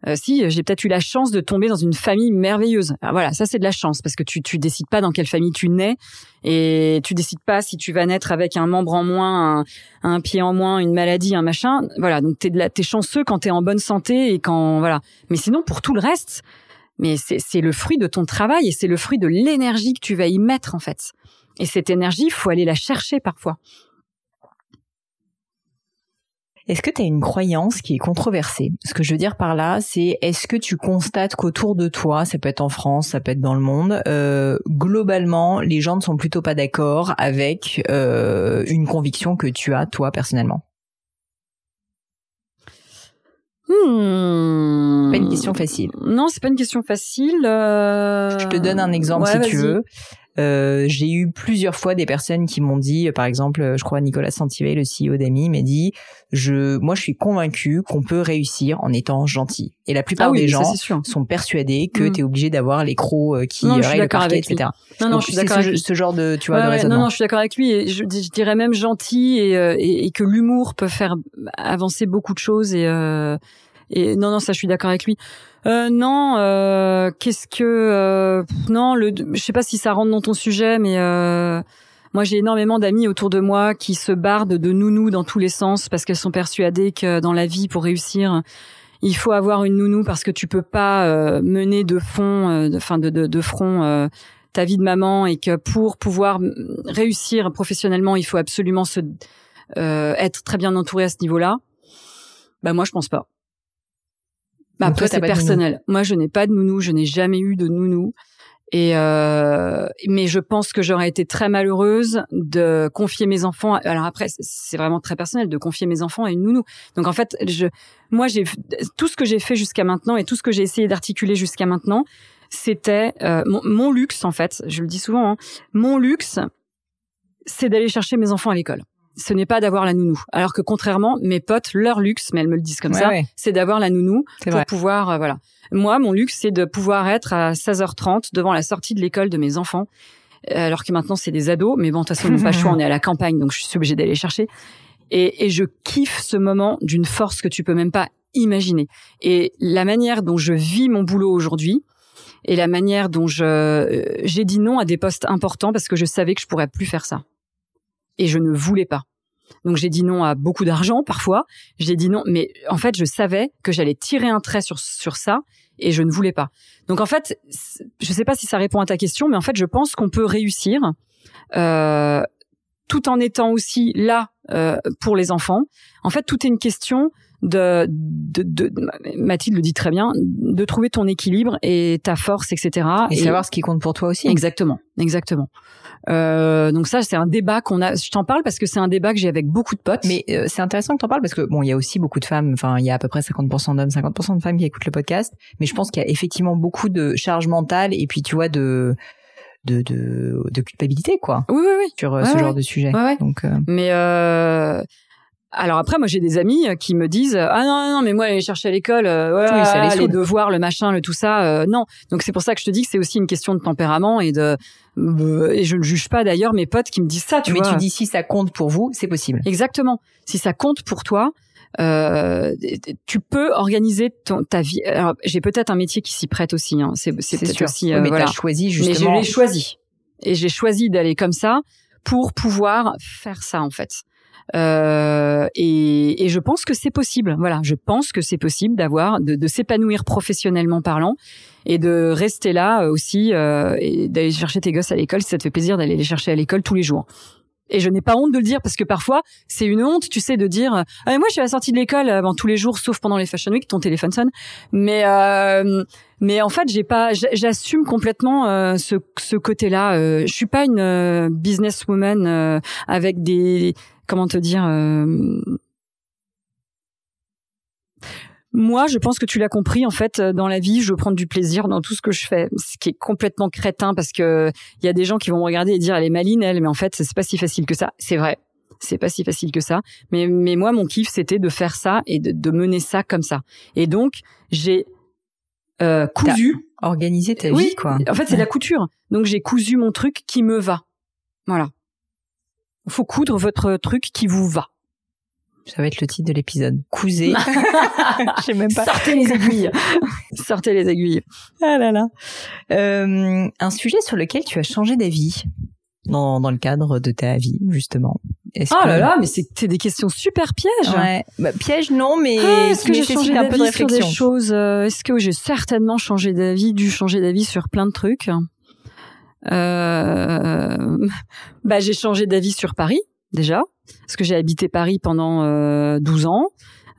Euh, si j'ai peut-être eu la chance de tomber dans une famille merveilleuse. voilà, ça c'est de la chance parce que tu tu décides pas dans quelle famille tu nais et tu décides pas si tu vas naître avec un membre en moins, un, pied en moins, une maladie, un machin. Voilà, donc t'es de la, t'es chanceux quand t'es en bonne santé et quand voilà. Mais sinon pour tout le reste, mais c'est c'est le fruit de ton travail et c'est le fruit de l'énergie que tu vas y mettre en fait. Et cette énergie, faut aller la chercher parfois. Est-ce que tu as une croyance qui est controversée? Ce que je veux dire par là, c'est est-ce que tu constates qu'autour de toi, ça peut être en France, ça peut être dans le monde, euh, globalement, les gens ne sont plutôt pas d'accord avec euh, une conviction que tu as toi personnellement? Hmm. Pas une question facile. Non, c'est pas une question facile. Euh... Je te donne un exemple si tu veux. Euh, j'ai eu plusieurs fois des personnes qui m'ont dit, par exemple, je crois Nicolas Santivet, le CEO d'Ami, m'a dit, je, moi, je suis convaincu qu'on peut réussir en étant gentil. Et la plupart Ah des gens sont persuadés que Mm. tu es obligé d'avoir les crocs euh, qui Non, règlent le parquet, lui. etc. Non, non, Donc, je suis d'accord ce, avec ce genre de, tu vois, Ouais, de raisonnement. non, non, je suis d'accord avec lui. Et je, je dirais même gentil et, euh, et, et que l'humour peut faire avancer beaucoup de choses. Et, euh, et non, non, ça, je suis d'accord avec lui. Euh, non, euh, qu'est-ce que euh, non, le, je sais pas si ça rentre dans ton sujet, mais euh, moi, j'ai énormément d'amis autour de moi qui se bardent de nounou dans tous les sens parce qu'elles sont persuadées que dans la vie, pour réussir, il faut avoir une nounou parce que tu peux pas euh, mener de fond, euh, de, enfin de, de, de front. euh, ta vie de maman et que pour pouvoir réussir professionnellement, il faut absolument se être très bien entouré à ce niveau-là. Bah moi je pense pas. Bah après c'est personnel. Moi je n'ai pas de nounou, je n'ai jamais eu de nounou. Et euh, mais je pense que j'aurais été très malheureuse de confier mes enfants. à- Alors après, c'est- c'est vraiment très personnel de confier mes enfants à une nounou. Donc en fait, je, moi j'ai tout ce que j'ai fait jusqu'à maintenant et tout ce que j'ai essayé d'articuler jusqu'à maintenant, c'était euh, mon, mon luxe en fait. Je le dis souvent. hein, mon luxe, c'est d'aller chercher mes enfants à l'école. Ce n'est pas d'avoir la nounou. Alors que contrairement, mes potes, leur luxe, mais elles me le disent comme Ouais, ça, ouais. c'est d'avoir la nounou pour vrai. pouvoir, euh, voilà. Moi, mon luxe, c'est de pouvoir être à 16h30 devant la sortie de l'école de mes enfants, euh, alors que maintenant c'est des ados. Mais bon, de toute façon, on n'a pas choix, on est à la campagne, donc je suis obligée d'aller chercher. Et, et je kiffe ce moment d'une force que tu peux même pas imaginer. Et la manière dont je vis mon boulot aujourd'hui, et la manière dont je euh, j'ai dit non à des postes importants parce que je savais que je pourrais plus faire ça. Et je ne voulais pas. Donc j'ai dit non à beaucoup d'argent parfois. J'ai dit non, mais en fait je savais que j'allais tirer un trait sur sur ça et je ne voulais pas. Donc en fait, je sais pas si ça répond à ta question, mais en fait je pense qu'on peut réussir euh, tout en étant aussi là euh, pour les enfants. En fait, tout est une question de, de, de, Mathilde le dit très bien, de trouver ton équilibre et ta force, etc. Et, savoir ce qui compte pour toi aussi. Exactement, exactement. Euh, donc ça, c'est un débat qu'on a. Je t'en parle parce que c'est un débat que j'ai avec beaucoup de potes. Mais euh, c'est intéressant que t'en parles parce que bon, il y a aussi beaucoup de femmes. Enfin, il y a à peu près 50% d'hommes, 50% de femmes qui écoutent le podcast. Mais je pense qu'il y a effectivement beaucoup de charge mentale et puis tu vois de de de, de culpabilité quoi oui, oui, oui. sur euh, Ouais, ce ouais. genre de sujet. Ouais, ouais. Donc euh, Mais euh, alors après, moi j'ai des amis qui me disent ah non non, mais moi aller chercher à l'école, euh, Oui, ça les devoirs, le machin, le tout ça, euh, non. Donc c'est pour ça que je te dis que c'est aussi une question de tempérament et de euh, et je ne juge pas d'ailleurs mes potes qui me disent ça. Tu mais vois. tu dis si ça compte pour vous, c'est possible. Exactement. Si ça compte pour toi, euh, tu peux organiser ton, ta vie. Alors, j'ai peut-être un métier qui s'y prête aussi. Hein. C'est, c'est, peut-être sûr. aussi. Oui, euh, mais voilà. t'as choisi Mais justement. je l'ai choisi. Et j'ai choisi d'aller comme ça pour pouvoir faire ça en fait. Euh, et, et je pense que c'est possible. Voilà, je pense que c'est possible d'avoir, de, de s'épanouir professionnellement parlant et de rester là euh, aussi euh, et d'aller chercher tes gosses à l'école si ça te fait plaisir d'aller les chercher à l'école tous les jours. Et je n'ai pas honte de le dire parce que parfois c'est une honte, tu sais, de dire ah, moi je suis à la sortie de l'école avant tous les jours sauf pendant les fashion week, ton téléphone sonne. Mais euh, mais en fait j'ai pas, j'assume complètement euh, ce ce côté-là. Euh, je suis pas une euh, businesswoman euh, avec des comment te dire. euh, moi, je pense que tu l'as compris. En fait, euh, dans la vie, je veux prendre du plaisir dans tout ce que je fais, ce qui est complètement crétin parce que il y a des gens qui vont me regarder et dire elle est maline elle, mais en fait c'est pas si facile que ça. C'est vrai, c'est pas si facile que ça. Mais mais moi mon kiff c'était de faire ça et de, de mener ça comme ça. Et donc j'ai euh, cousu. Organiser ta Oui, vie quoi. En fait c'est la couture. Donc j'ai cousu mon truc qui me va. Voilà. Faut coudre votre truc qui vous va. Ça va être le titre de l'épisode. Couser. Je sais même pas. Sortez les aiguilles. Sortez les aiguilles. Ah là là. Euh, un sujet sur lequel tu as changé d'avis dans, dans le cadre de ta vie, justement. Est-ce Oh que- là là, mais c'est des questions super pièges. Ouais. Bah, piège non, mais Ah, Est-ce que j'ai changé un peu de d'avis sur des choses euh, Est-ce que j'ai certainement changé d'avis, dû changer d'avis sur plein de trucs? Bah, j'ai changé d'avis sur Paris déjà, parce que j'ai habité Paris pendant euh, 12 ans.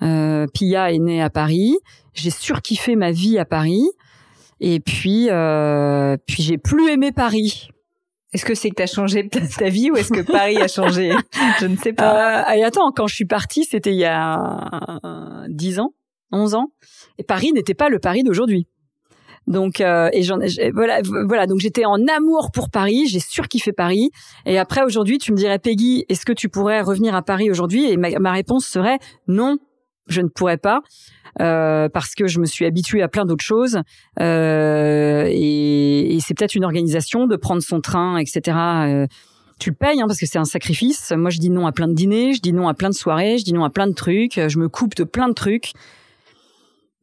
Euh, Pia est née à Paris. J'ai surkiffé ma vie à Paris. Et puis, euh, puis j'ai plus aimé Paris. Est-ce que c'est que tu as changé ta vie ou est-ce que Paris a changé? Je ne sais pas. Euh, et attends, quand je suis partie, c'était il y a euh, 10 ans, 11 ans. Et Paris n'était pas le Paris d'aujourd'hui. Donc euh, et j'en voilà voilà donc j'étais en amour pour Paris, j'ai surkiffé Paris et après aujourd'hui tu me dirais Peggy, est-ce que tu pourrais revenir à Paris aujourd'hui? Et ma, réponse serait non, je ne pourrais pas. Euh, parce que je me suis habituée à plein d'autres choses euh, et, et c'est peut-être une organisation de prendre son train, etc. Euh, tu payes hein, parce que c'est un sacrifice. Moi, je dis non à plein de dîners, je dis non à plein de soirées, je dis non à plein de trucs, je me coupe de plein de trucs,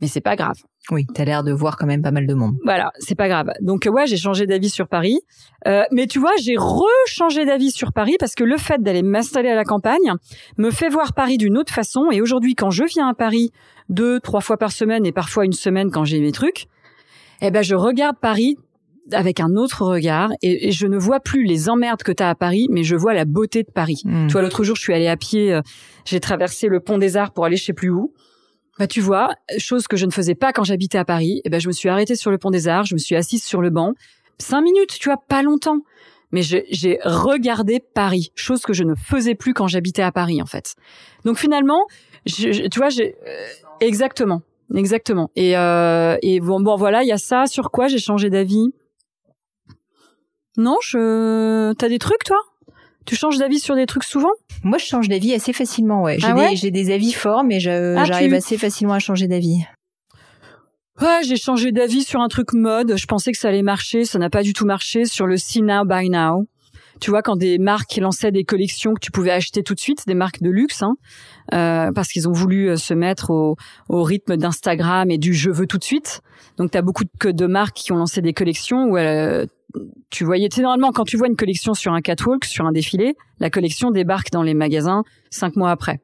mais c'est pas grave. Oui, t'as l'air de voir quand même pas mal de monde. Voilà, c'est pas grave. Donc ouais, j'ai changé d'avis sur Paris. Euh, mais tu vois, j'ai rechangé d'avis sur Paris parce que le fait d'aller m'installer à la campagne me fait voir Paris d'une autre façon. Et aujourd'hui, quand je viens à Paris deux, trois fois par semaine et parfois une semaine quand j'ai mes trucs, eh ben je regarde Paris avec un autre regard et, je ne vois plus les emmerdes que tu as à Paris, mais je vois la beauté de Paris. Tu vois, l'autre jour, je suis allée à pied, euh, j'ai traversé le pont des Arts pour aller je sais plus où. Bah tu vois, chose que je ne faisais pas quand j'habitais à Paris. Eh ben je me suis arrêtée sur le pont des Arts, je me suis assise sur le banc, cinq minutes, tu vois, pas longtemps. Mais j'ai regardé Paris, chose que je ne faisais plus quand j'habitais à Paris en fait. Donc finalement, je, tu vois, j'ai euh, exactement, exactement. Et, euh, et bon, bon voilà, il y a ça. Sur quoi j'ai changé d'avis? Non, je. T'as des trucs toi? Tu changes d'avis sur des trucs souvent? Moi, je change d'avis assez facilement, ouais. J'ai ah des, des, avis forts, mais ah, j'arrive assez facilement à changer d'avis. Ouais, j'ai changé d'avis sur un truc mode. Je pensais que ça allait marcher, ça n'a pas du tout marché sur le See Now Buy Now. Tu vois, quand des marques lançaient des collections que tu pouvais acheter tout de suite, des marques de luxe, hein, euh, parce qu'ils ont voulu euh, se mettre au, au rythme d'Instagram et du je veux tout de suite. Donc, tu as beaucoup de, de marques qui ont lancé des collections où euh, tu voyais, tu normalement, quand tu vois une collection sur un catwalk, sur un défilé, la collection débarque dans les magasins cinq mois après.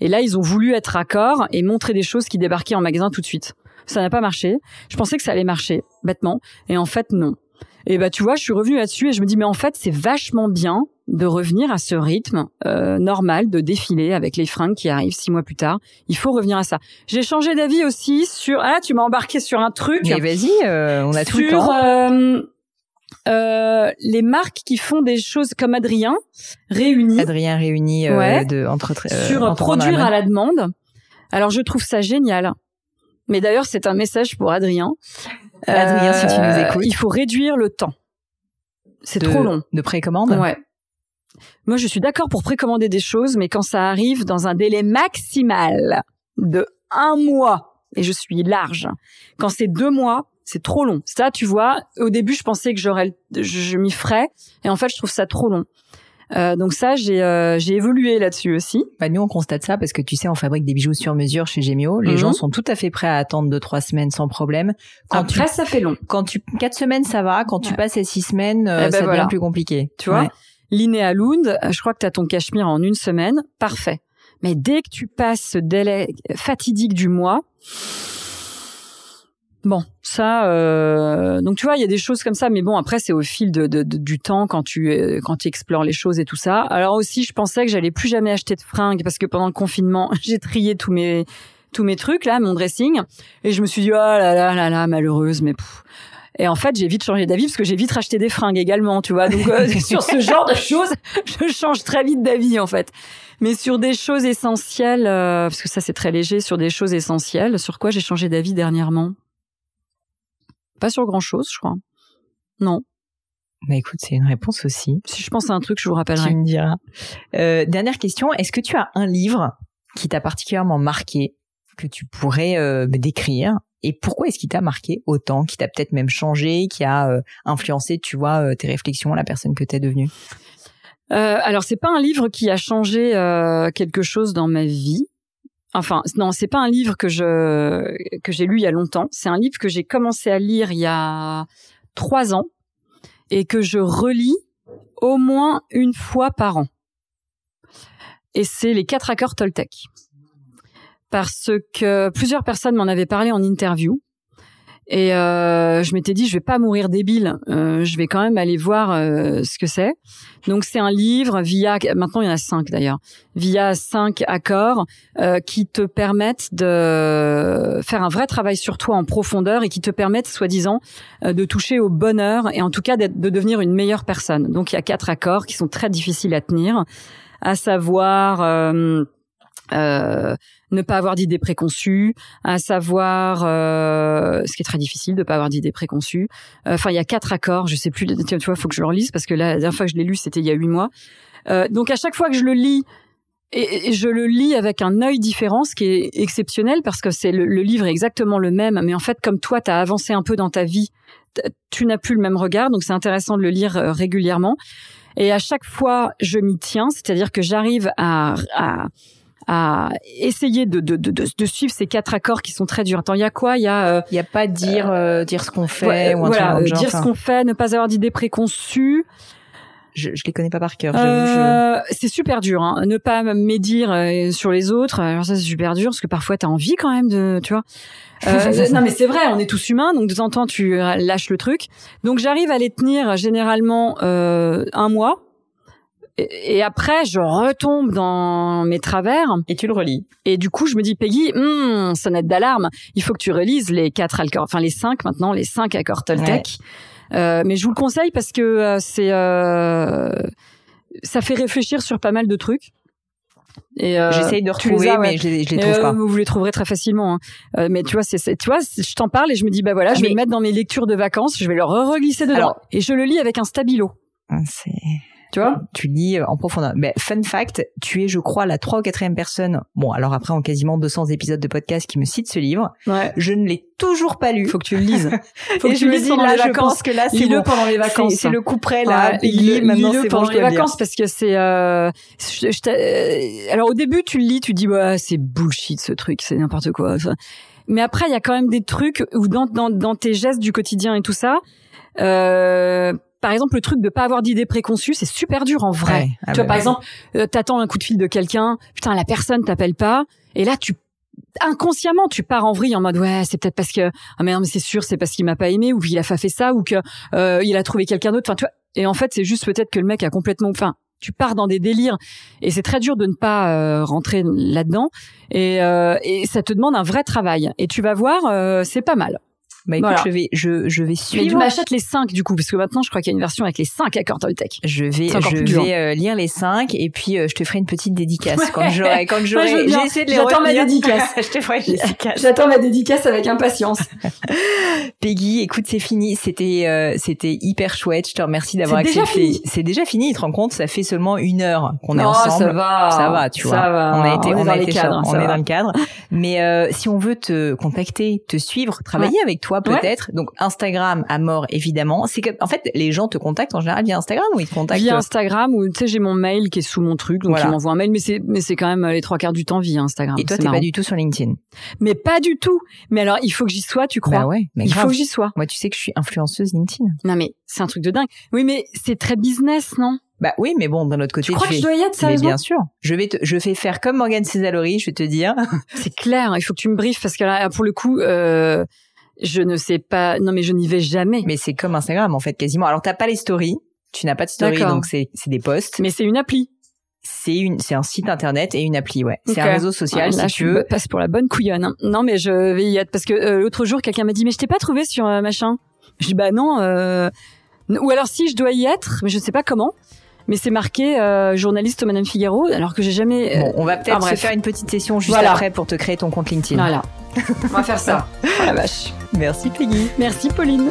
Et là, ils ont voulu être accord et montrer des choses qui débarquaient en magasin tout de suite. Ça n'a pas marché. Je pensais que ça allait marcher, bêtement. Et en fait, non. Et bah, tu vois, je suis revenue là-dessus et je me dis, mais en fait, c'est vachement bien de revenir à ce rythme euh, normal de défiler avec les fringues qui arrivent six mois plus tard. Il faut revenir à ça. J'ai changé d'avis aussi sur. Ah, tu m'as embarqué sur un truc. Mais vas-y, euh, on a tout le temps. Euh, euh, les marques qui font des choses comme Adrien réunis. Adrien réuni euh, de entre euh, sur produire à la demande. Alors je trouve ça génial. Mais d'ailleurs c'est un message pour Adrien. Adrien, si tu nous écoutes, il faut réduire le temps. C'est trop long. De précommande? Ouais. Moi je suis d'accord pour précommander des choses, mais quand ça arrive dans un délai maximal de un mois et je suis large, quand c'est deux mois, c'est trop long. Ça, tu vois, au début, je pensais que j'aurais, je, m'y ferais, et en fait, je trouve ça trop long. Euh, donc ça, j'ai euh, j'ai évolué là-dessus aussi. Bah nous, on constate ça parce que tu sais, on fabrique des bijoux sur mesure chez Gemio. Les mhm. gens sont tout à fait prêts à attendre deux trois semaines sans problème. Quand Après, ça fait long. Quand tu quatre semaines, ça va. Quand tu passes à six semaines, euh, eh ben ça devient plus compliqué. Tu vois, Linéa Lund, je crois que tu as ton cachemire en une semaine, parfait. Mais dès que tu passes ce délai fatidique du mois, Bon, ça, euh, donc tu vois, il y a des choses comme ça, mais bon, après c'est au fil de, du temps quand tu euh, quand tu explores les choses et tout ça. Alors aussi, je pensais que j'allais plus jamais acheter de fringues parce que pendant le confinement, j'ai trié tous mes tous mes trucs là, mon dressing, et je me suis dit oh là là là là malheureuse, mais et en fait, j'ai vite changé d'avis parce que j'ai vite racheté des fringues également, tu vois. Donc euh, sur ce genre de choses, je change très vite d'avis en fait. Mais sur des choses essentielles, parce que ça c'est très léger, sur des choses essentielles, sur quoi j'ai changé d'avis dernièrement? Pas sur grand chose, je crois. Non. Bah écoute, c'est une réponse aussi. Si je pense à un truc, je vous rappellerai. Tu me diras. Euh, dernière question, est-ce que tu as un livre qui t'a particulièrement marqué, que tu pourrais euh, me décrire? Et pourquoi est-ce qu'il t'a marqué autant, qui t'a peut-être même changé, qui a euh, influencé, tu vois, euh, tes réflexions, la personne que t'es devenue? Euh, Alors c'est pas un livre qui a changé quelque chose dans ma vie, Enfin, non, c'est pas un livre que je que j'ai lu il y a longtemps. C'est un livre que j'ai commencé à lire il y a trois ans et que je relis au moins une fois par an. Et c'est les quatre accords Toltec. Parce que plusieurs personnes m'en avaient parlé en interview et euh, je m'étais dit, je vais pas mourir débile. Euh, je vais quand même aller voir euh, ce que c'est. Donc c'est un livre via, maintenant il y en a cinq d'ailleurs, via cinq accords euh, qui te permettent de faire un vrai travail sur toi en profondeur et qui te permettent, soi-disant, euh, de toucher au bonheur et en tout cas de devenir une meilleure personne. Donc il y a quatre accords qui sont très difficiles à tenir, à savoir euh, ne pas avoir d'idées préconçues, à savoir, euh, ce qui est très difficile de pas avoir d'idées préconçues. Enfin, il y a quatre accords, je sais plus. Tu vois, faut que je le relise parce que la dernière fois que je l'ai lu, c'était il y a huit mois. Euh, donc à chaque fois que je le lis, et, je le lis avec un œil différent, ce qui est exceptionnel parce que c'est le, livre est exactement le même, mais en fait, comme toi, tu as avancé un peu dans ta vie, tu n'as plus le même regard, donc c'est intéressant de le lire régulièrement. Et à chaque fois, je m'y tiens, c'est-à-dire que j'arrive à, à à essayer de, de, de, de, suivre ces quatre accords qui sont très durs. Attends, il y a quoi? Il y a euh, il y a pas dire euh, dire ce qu'on fait ou un voilà, truc dire ce qu'on fait, ne pas avoir d'idées préconçues. Je, je les connais pas par cœur. Euh, C'est super dur. Hein. Ne pas médire euh, sur les autres. Alors ça c'est super dur parce que parfois t'as envie quand même de, tu vois. Euh, non mais c'est vrai, on est tous humains, donc de temps en temps tu lâches le truc. Donc j'arrive à les tenir généralement euh, un mois et, après, je retombe dans mes travers. Et tu le relis. Et du coup, je me dis, Peggy, hmm, sonnette d'alarme. Il faut que tu relises les quatre accords, enfin les cinq maintenant, les cinq accords Toltec. Euh, mais je vous le conseille parce que euh, c'est, euh, ça fait réfléchir sur pas mal de trucs. Et euh, j'essaye de retrouver, mais je, les, je les trouve pas. Vous les trouverez très facilement. Hein. mais tu vois, c'est, tu vois, je t'en parle et je me dis, bah voilà, je vais le mettre dans mes lectures de vacances, je vais le re-reglisser dedans. et je le lis avec un stabilo. Ah, c'est tu vois Tu lis en profondeur. Mais fun fact, tu es, je crois, la trois ou quatrième personne. Bon, alors après, en quasiment 200 épisodes de podcast qui me cite ce livre. Ouais. Je ne l'ai toujours pas lu. Faut que tu le lises. Faut que tu le lises pendant les vacances. que là, c'est bon. pendant les vacances. C'est le coup près là. Ouais, lis maintenant. C'est pendant les vacances parce que c'est. Euh, euh, alors au début, tu le lis, tu dis ouais, c'est bullshit ce truc, c'est n'importe quoi. Mais après, il y a quand même des trucs où dans, dans, dans tes gestes du quotidien et tout ça. Euh, par exemple, le truc de pas avoir d'idées préconçues, c'est super dur en vrai. Ah tu vois, par exemple, euh, t'attends un coup de fil de quelqu'un, putain, la personne t'appelle pas, et là, tu inconsciemment tu pars en vrille en mode ouais c'est peut-être parce que ah mais non mais c'est sûr c'est parce qu'il m'a pas aimé ou qu'il a pas fait ça ou que euh, il a trouvé quelqu'un d'autre. Enfin tu vois et en fait c'est juste peut-être que le mec a complètement enfin tu pars dans des délires. Et c'est très dur de ne pas euh, rentrer là-dedans. Et, euh, et ça te demande un vrai travail. Et tu vas voir euh, c'est pas mal bah écoute, je vais, je, je vais suivre. Mais tu m'achètes les 5 du coup, parce que maintenant je crois qu'il y a une version avec les 5 accords Toltec. Je vais, je vais euh, lire les 5 et puis euh, je te ferai une petite dédicace quand j'aurai, quand j'aurai, j'ai essayé de les J'attends ma dédicace. je te ferai une dédicace. J'attends ma dédicace avec impatience. Peggy, écoute, c'est fini. C'était, euh, c'était hyper chouette. Je te remercie d'avoir accepté. C'est déjà fini. Tu te rends compte, ça fait seulement une heure qu'on est oh, ensemble. Ça va. Ça va, tu vois. Va. On a été, on, on est a été, cadres, on est dans le cadre. Mais si on veut te contacter, te suivre, travailler avec toi peut-être, donc Instagram à mort évidemment. C'est que en fait les gens te contactent en général via Instagram ou ils te contactent via Instagram ou tu sais j'ai mon mail qui est sous mon truc donc voilà. ils m'envoient un mail mais c'est mais c'est quand même les trois quarts du temps via Instagram. Et toi t'es pas du tout sur LinkedIn. Mais pas du tout. Mais alors il faut que j'y sois tu crois? Bah ouais, mais Il faut que j'y sois. Moi tu sais que je suis influenceuse LinkedIn. Non mais c'est un truc de dingue. Oui mais c'est très business non? Bah oui, mais bon, d'un autre côté, tu crois que je dois y être Mais bien sûr, je vais te, je vais faire comme Morgane Césalori, je vais te dire. C'est clair, il faut que tu me briefes parce que là, pour le coup, euh, je ne sais pas. Non, mais je n'y vais jamais. Mais c'est comme Instagram en fait, quasiment. Alors t'as pas les stories, tu n'as pas de stories, donc c'est des posts. Mais c'est une appli. C'est une, c'est un site internet et une appli, ouais. C'est un réseau social, si tu veux. Passe pour la bonne couillonne. Hein. Non, mais je vais y être parce que euh, l'autre jour, quelqu'un m'a dit, mais je t'ai pas trouvé sur euh, machin. Je dis, bah non. Euh... Ou alors si je dois y être, mais je ne sais pas comment mais c'est marqué euh, journaliste au Madame Figaro, alors que j'ai jamais. Bon, on va peut-être se faire une petite session juste après pour te créer ton compte LinkedIn. Voilà. on va faire ça. oh la vache. Merci Peggy. Merci Pauline.